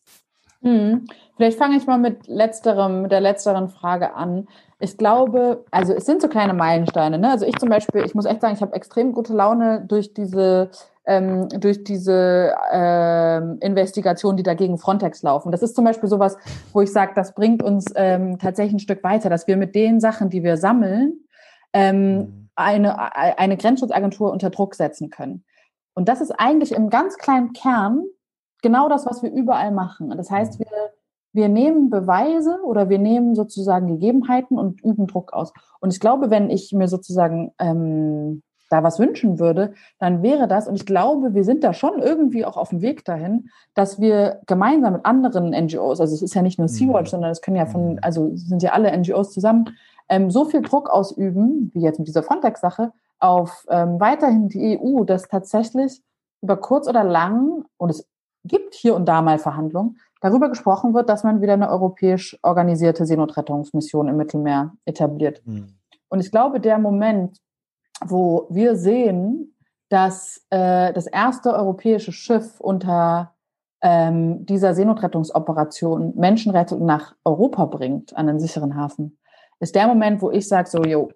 Hm. Vielleicht fange ich mal mit letzterem, mit der letzteren Frage an. Ich glaube, also es sind so kleine Meilensteine. Ne? Also ich zum Beispiel, ich muss echt sagen, ich habe extrem gute Laune durch diese ähm, durch diese ähm, Investigationen, die dagegen Frontex laufen. Das ist zum Beispiel sowas, wo ich sage, das bringt uns ähm, tatsächlich ein Stück weiter, dass wir mit den Sachen, die wir sammeln, ähm, eine, eine Grenzschutzagentur unter Druck setzen können. Und das ist eigentlich im ganz kleinen Kern genau das, was wir überall machen. Das heißt, wir, wir nehmen Beweise oder wir nehmen sozusagen Gegebenheiten und üben Druck aus. Und ich glaube, wenn ich mir sozusagen ähm, da was wünschen würde, dann wäre das, und ich glaube, wir sind da schon irgendwie auch auf dem Weg dahin, dass wir gemeinsam mit anderen NGOs, also es ist ja nicht nur Sea-Watch, sondern es können ja von, also es sind ja alle NGOs zusammen, ähm, so viel Druck ausüben, wie jetzt mit dieser Frontex-Sache, auf ähm, weiterhin die EU, dass tatsächlich über kurz oder lang, und es gibt hier und da mal Verhandlungen, darüber gesprochen wird, dass man wieder eine europäisch organisierte Seenotrettungsmission im Mittelmeer etabliert. Und ich glaube, der Moment, wo wir sehen, dass äh, das erste europäische Schiff unter ähm, dieser Seenotrettungsoperation Menschen rettet nach Europa bringt, an einen sicheren Hafen, ist der Moment, wo ich sage, so, jo,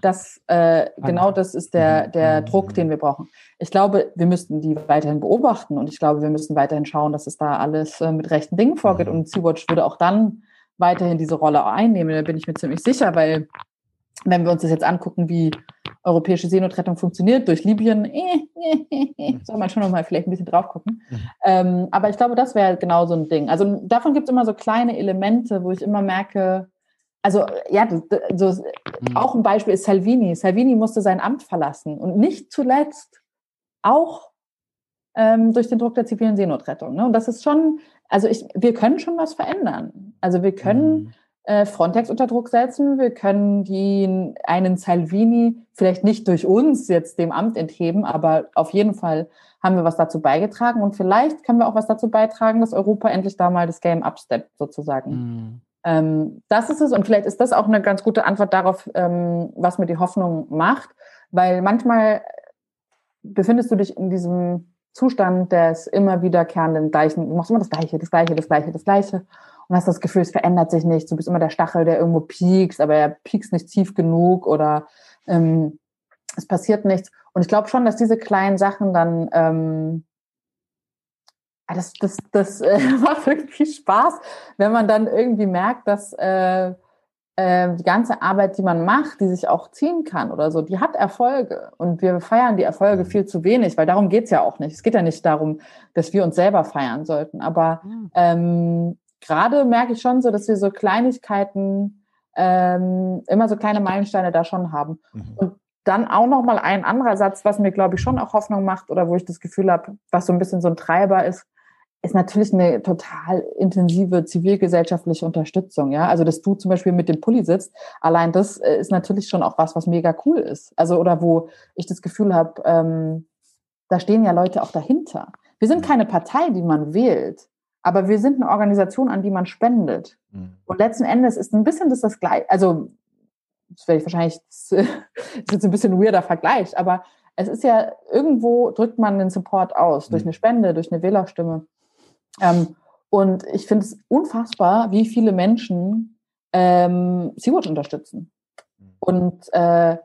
das, äh, genau das ist der, der Druck, den wir brauchen. Ich glaube, wir müssten die weiterhin beobachten und ich glaube, wir müssen weiterhin schauen, dass es da alles äh, mit rechten Dingen vorgeht und Sea-Watch würde auch dann weiterhin diese Rolle einnehmen, da bin ich mir ziemlich sicher, weil wenn wir uns das jetzt angucken, wie europäische Seenotrettung funktioniert durch Libyen, äh, äh, äh, soll man schon noch mal vielleicht ein bisschen drauf gucken. Mhm. Ähm, aber ich glaube, das wäre genau so ein Ding. Also davon gibt es immer so kleine Elemente, wo ich immer merke, also ja, so, auch ein Beispiel ist Salvini. Salvini musste sein Amt verlassen und nicht zuletzt auch ähm, durch den Druck der zivilen Seenotrettung. Ne? Und das ist schon, also ich, wir können schon was verändern. Also wir können äh, Frontex unter Druck setzen, wir können die, einen Salvini vielleicht nicht durch uns jetzt dem Amt entheben, aber auf jeden Fall haben wir was dazu beigetragen und vielleicht können wir auch was dazu beitragen, dass Europa endlich da mal das Game upsteppt sozusagen. Ähm, das ist es und vielleicht ist das auch eine ganz gute Antwort darauf, ähm, was mir die Hoffnung macht, weil manchmal befindest du dich in diesem Zustand des immer wiederkehrenden Gleichen. Du machst immer das Gleiche, das Gleiche, das Gleiche, das Gleiche und hast das Gefühl, es verändert sich nichts. Du bist immer der Stachel, der irgendwo piekst, aber er piekst nicht tief genug oder ähm, es passiert nichts. Und ich glaube schon, dass diese kleinen Sachen dann ähm, das, das, das äh, [laughs] macht irgendwie Spaß, wenn man dann irgendwie merkt, dass äh, äh, die ganze Arbeit, die man macht, die sich auch ziehen kann oder so, die hat Erfolge. Und wir feiern die Erfolge mhm. viel zu wenig, weil darum geht's ja auch nicht. Es geht ja nicht darum, dass wir uns selber feiern sollten. Aber mhm. ähm, gerade merke ich schon so, dass wir so Kleinigkeiten, ähm, immer so kleine Meilensteine da schon haben. Mhm. Und dann auch noch mal ein anderer Satz, was mir, glaube ich, schon auch Hoffnung macht oder wo ich das Gefühl habe, was so ein bisschen so ein Treiber ist, ist natürlich eine total intensive zivilgesellschaftliche Unterstützung. Ja, also dass du zum Beispiel mit dem Pulli sitzt, allein das äh, ist natürlich schon auch was, was mega cool ist. Also oder wo ich das Gefühl habe, ähm, da stehen ja Leute auch dahinter. Wir sind mhm. keine Partei, die man wählt. Aber wir sind eine Organisation, an die man spendet. Mhm. Und letzten Endes ist ein bisschen das das gleiche, also das werde ich wahrscheinlich, das [laughs] ist jetzt ein bisschen ein weirder Vergleich, aber es ist ja, irgendwo drückt man den Support aus, durch mhm. eine Spende, durch eine Wählerstimme. Ähm, und ich finde es unfassbar, wie viele Menschen ähm, Sea-Watch unterstützen. Mhm. Und äh,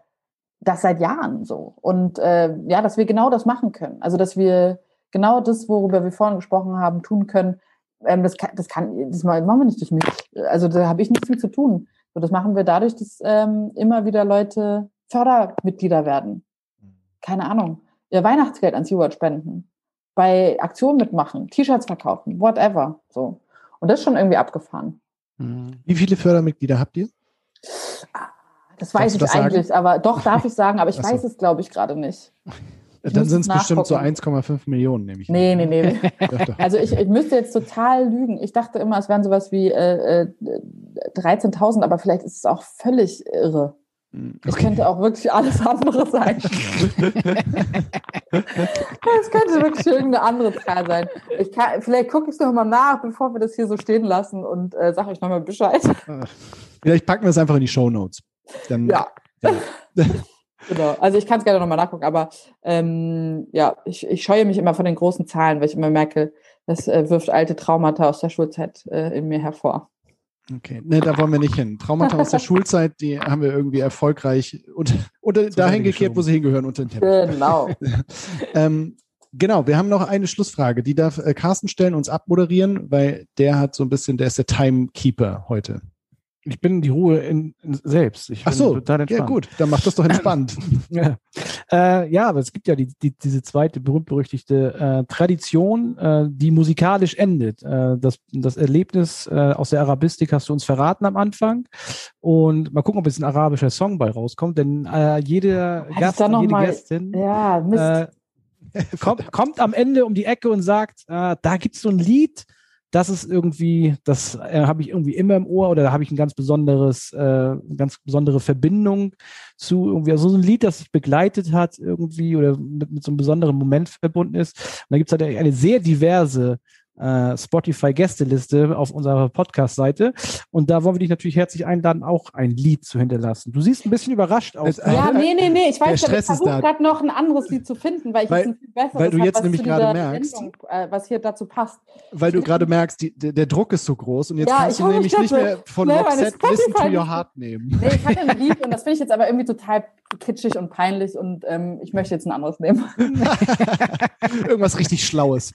das seit Jahren so. Und äh, ja, dass wir genau das machen können. Also, dass wir genau das, worüber wir vorhin gesprochen haben, tun können, ähm, das, kann, das kann, das machen wir nicht durch mich. Also da habe ich nichts mit zu tun. So, das machen wir dadurch, dass ähm, immer wieder Leute Fördermitglieder werden. Keine Ahnung. Ihr Weihnachtsgeld an Sea-Watch spenden. Bei Aktionen mitmachen, T-Shirts verkaufen, whatever. So. Und das ist schon irgendwie abgefahren. Mhm. Wie viele Fördermitglieder habt ihr? Ah, das weiß Darfst ich eigentlich, sagen? aber doch darf ich sagen, aber ich weiß es, glaube ich, gerade nicht. Dann sind es bestimmt so 1,5 Millionen, nehme ich. Nee, nee, nee. [laughs] also ich, ich müsste jetzt total lügen. Ich dachte immer, es wären sowas wie äh, 13.000, äh, aber vielleicht ist es auch völlig irre. Es könnte auch wirklich alles andere sein. [laughs] Es könnte wirklich irgendeine andere Zahl sein. Ich kann, vielleicht gucke ich es nochmal nach, bevor wir das hier so stehen lassen und äh, sage euch nochmal Bescheid. Vielleicht packen wir es einfach in die Show Notes. Ja. ja. [laughs] Genau. Also ich kann es gerne nochmal nachgucken, aber ähm, ja, ich, ich scheue mich immer von den großen Zahlen, weil ich immer merke, das äh, wirft alte Traumata aus der Schulzeit äh, in mir hervor. Okay, ne, da wollen wir nicht hin. Traumata aus der [laughs] Schulzeit, die haben wir irgendwie erfolgreich und, und dahin gekehrt, wo sie hingehören, unter den Teppich. Genau. [laughs] ähm, genau, wir haben noch eine Schlussfrage. Die darf äh, Carsten stellen, uns abmoderieren, weil der hat so ein bisschen, der ist der Timekeeper heute. Ich bin die Ruhe in, in selbst. Ich Ach so, total entspannt. ja gut, dann macht das doch entspannt. [laughs] ja. Äh, ja, aber es gibt ja die, die, diese zweite berühmt-berüchtigte äh, Tradition, äh, die musikalisch endet. Äh, das, das Erlebnis äh, aus der Arabistik hast du uns verraten am Anfang. Und mal gucken, ob jetzt ein arabischer Song bei rauskommt, denn äh, jede Gast, jede mal, Gästin ja, Mist. [laughs] kommt, kommt am Ende um die Ecke und sagt, da gibt's so ein Lied, das ist irgendwie, das äh, habe ich irgendwie immer im Ohr oder da habe ich ein ganz besonderes, äh, ganz besondere Verbindung zu irgendwie, also so ein Lied, das sich begleitet hat irgendwie oder mit, mit so einem besonderen Moment verbunden ist. Und da gibt es halt eine sehr diverse äh, Spotify-Gästeliste auf unserer Podcast-Seite. Und da wollen wir dich natürlich herzlich einladen, auch ein Lied zu hinterlassen. Du siehst ein bisschen überrascht aus. Ja, nee, nee, nee. Ich weiß, ich versuche gerade noch ein anderes Lied zu finden, weil ich weil, ein viel besseres Weil du jetzt hab, nämlich gerade merkst, Sendung, äh, was hier dazu passt. Weil du gerade merkst, die, der, der, Druck ist so groß und jetzt ja, kannst du nämlich nicht mehr von Roxette Listen to Your Heart nehmen. Nee, ich hatte ein [laughs] Lied und das finde ich jetzt aber irgendwie total kitschig und peinlich und ähm, ich möchte jetzt ein anderes nehmen. [laughs] Irgendwas richtig Schlaues.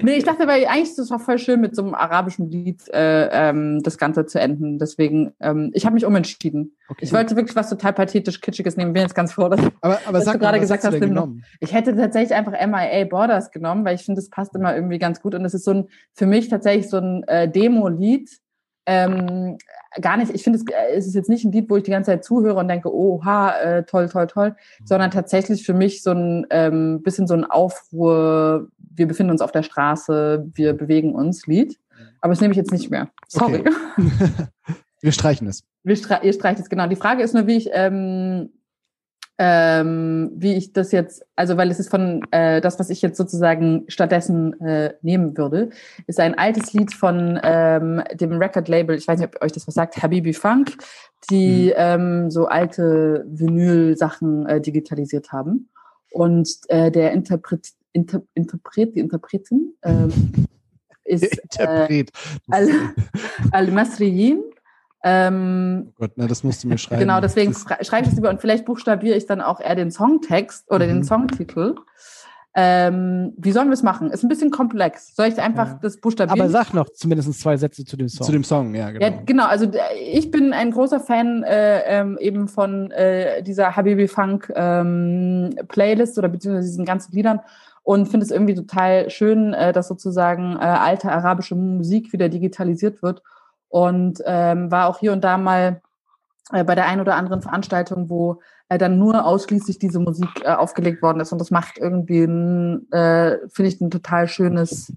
nee, ich dachte, weil eigentlich ist es auch voll schön, mit so einem arabischen Lied äh, ähm, das Ganze zu enden. Deswegen, ähm, ich habe mich umentschieden. Okay. Ich wollte wirklich was total pathetisch Kitschiges nehmen. Bin jetzt ganz froh, dass, aber, aber [laughs] dass sag du gerade gesagt hast, genommen? ich hätte tatsächlich einfach MIA Borders genommen, weil ich finde, es passt immer irgendwie ganz gut. Und es ist so ein, für mich tatsächlich so ein äh, Demo-Lied, ähm, gar nicht, ich finde, es, äh, es ist jetzt nicht ein Lied, wo ich die ganze Zeit zuhöre und denke, oha, äh, toll, toll, toll, sondern tatsächlich für mich so ein ähm, bisschen so ein Aufruhr, wir befinden uns auf der Straße, wir bewegen uns Lied. Aber das nehme ich jetzt nicht mehr. Sorry. Okay. [laughs] wir streichen es. Wir stre ihr streicht es, genau. Die Frage ist nur, wie ich ähm, ähm, wie ich das jetzt, also weil es ist von äh, das, was ich jetzt sozusagen stattdessen äh, nehmen würde, ist ein altes Lied von ähm, dem Record-Label, ich weiß nicht, ob euch das was sagt, Habibi Funk, die mhm. ähm, so alte Vinyl-Sachen äh, digitalisiert haben. Und äh, der Interpret, Inter, Interpret, die Interpretin ähm, [laughs] ist Interpret. [laughs] Äh, Al-Masriyin. Ähm, oh Gott, na, das musst du mir schreiben. Genau, deswegen schreibe ich es lieber und vielleicht buchstabiere ich dann auch eher den Songtext oder mhm. den Songtitel. Ähm, wie sollen wir es machen? Ist ein bisschen komplex. Soll ich einfach ja. das buchstabieren? Aber sag noch zumindest zwei Sätze zu dem Song. Zu dem Song, ja, genau. Ja, genau. Also ich bin ein großer Fan äh, ähm, eben von äh, dieser Habibi Funk ähm, Playlist oder beziehungsweise diesen ganzen Liedern und finde es irgendwie total schön, äh, dass sozusagen äh, alte arabische Musik wieder digitalisiert wird. Und ähm, war auch hier und da mal äh, bei der einen oder anderen Veranstaltung, wo äh, dann nur ausschließlich diese Musik äh, aufgelegt worden ist. Und das macht irgendwie, äh, finde ich, ein total schönes,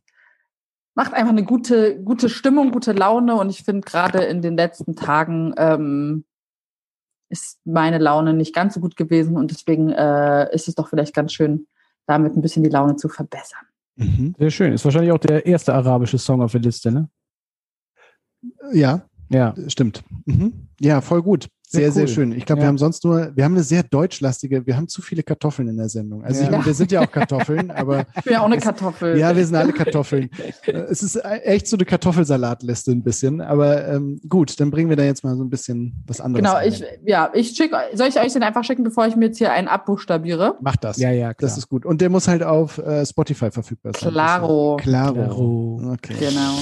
macht einfach eine gute, gute Stimmung, gute Laune. Und ich finde gerade in den letzten Tagen ähm, ist meine Laune nicht ganz so gut gewesen. Und deswegen äh, ist es doch vielleicht ganz schön, damit ein bisschen die Laune zu verbessern. Mhm. Sehr schön. Ist wahrscheinlich auch der erste arabische Song auf der Liste, ne? Ja, ja, stimmt. Mhm. Ja, voll gut. Sehr, sehr, cool. sehr schön. Ich glaube, ja. wir haben sonst nur, wir haben eine sehr deutschlastige, wir haben zu viele Kartoffeln in der Sendung. Also ja. ich meine, wir sind ja auch Kartoffeln, [laughs] aber. Ich bin ja auch eine Kartoffel. Ja, wir sind alle Kartoffeln. es ist echt so eine Kartoffelsalatliste ein bisschen, aber ähm, gut, dann bringen wir da jetzt mal so ein bisschen was anderes. Genau, ich, ja, ich schicke, soll ich euch den einfach schicken, bevor ich mir jetzt hier einen abbuchstabiere? Mach das. Ja, ja, klar. Das ist gut. Und der muss halt auf äh, Spotify verfügbar sein. Claro. Claro. Claro. Okay. Genau.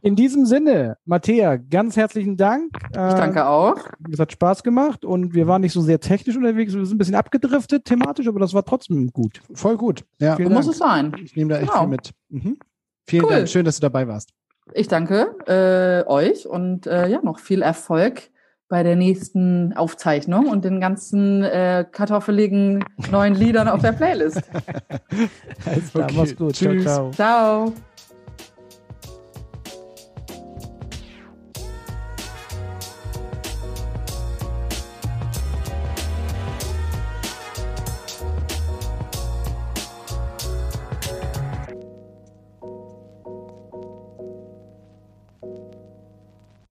In diesem Sinne, Matthäa, ganz herzlichen Dank. Ich danke auch. Es hat Spaß gemacht und wir waren nicht so sehr technisch unterwegs. Wir sind ein bisschen abgedriftet thematisch, aber das war trotzdem gut. Voll gut. Ja. Vielen muss es sein. Ich nehme da echt genau. viel mit. Mhm. Vielen cool. Dank. Schön, dass du dabei warst. Ich danke äh, euch und äh, ja, noch viel Erfolg bei der nächsten Aufzeichnung und den ganzen äh, kartoffeligen neuen Liedern auf der Playlist. [laughs] Alles klar, okay. mach's gut. Tschüss. ciao. ciao. ciao.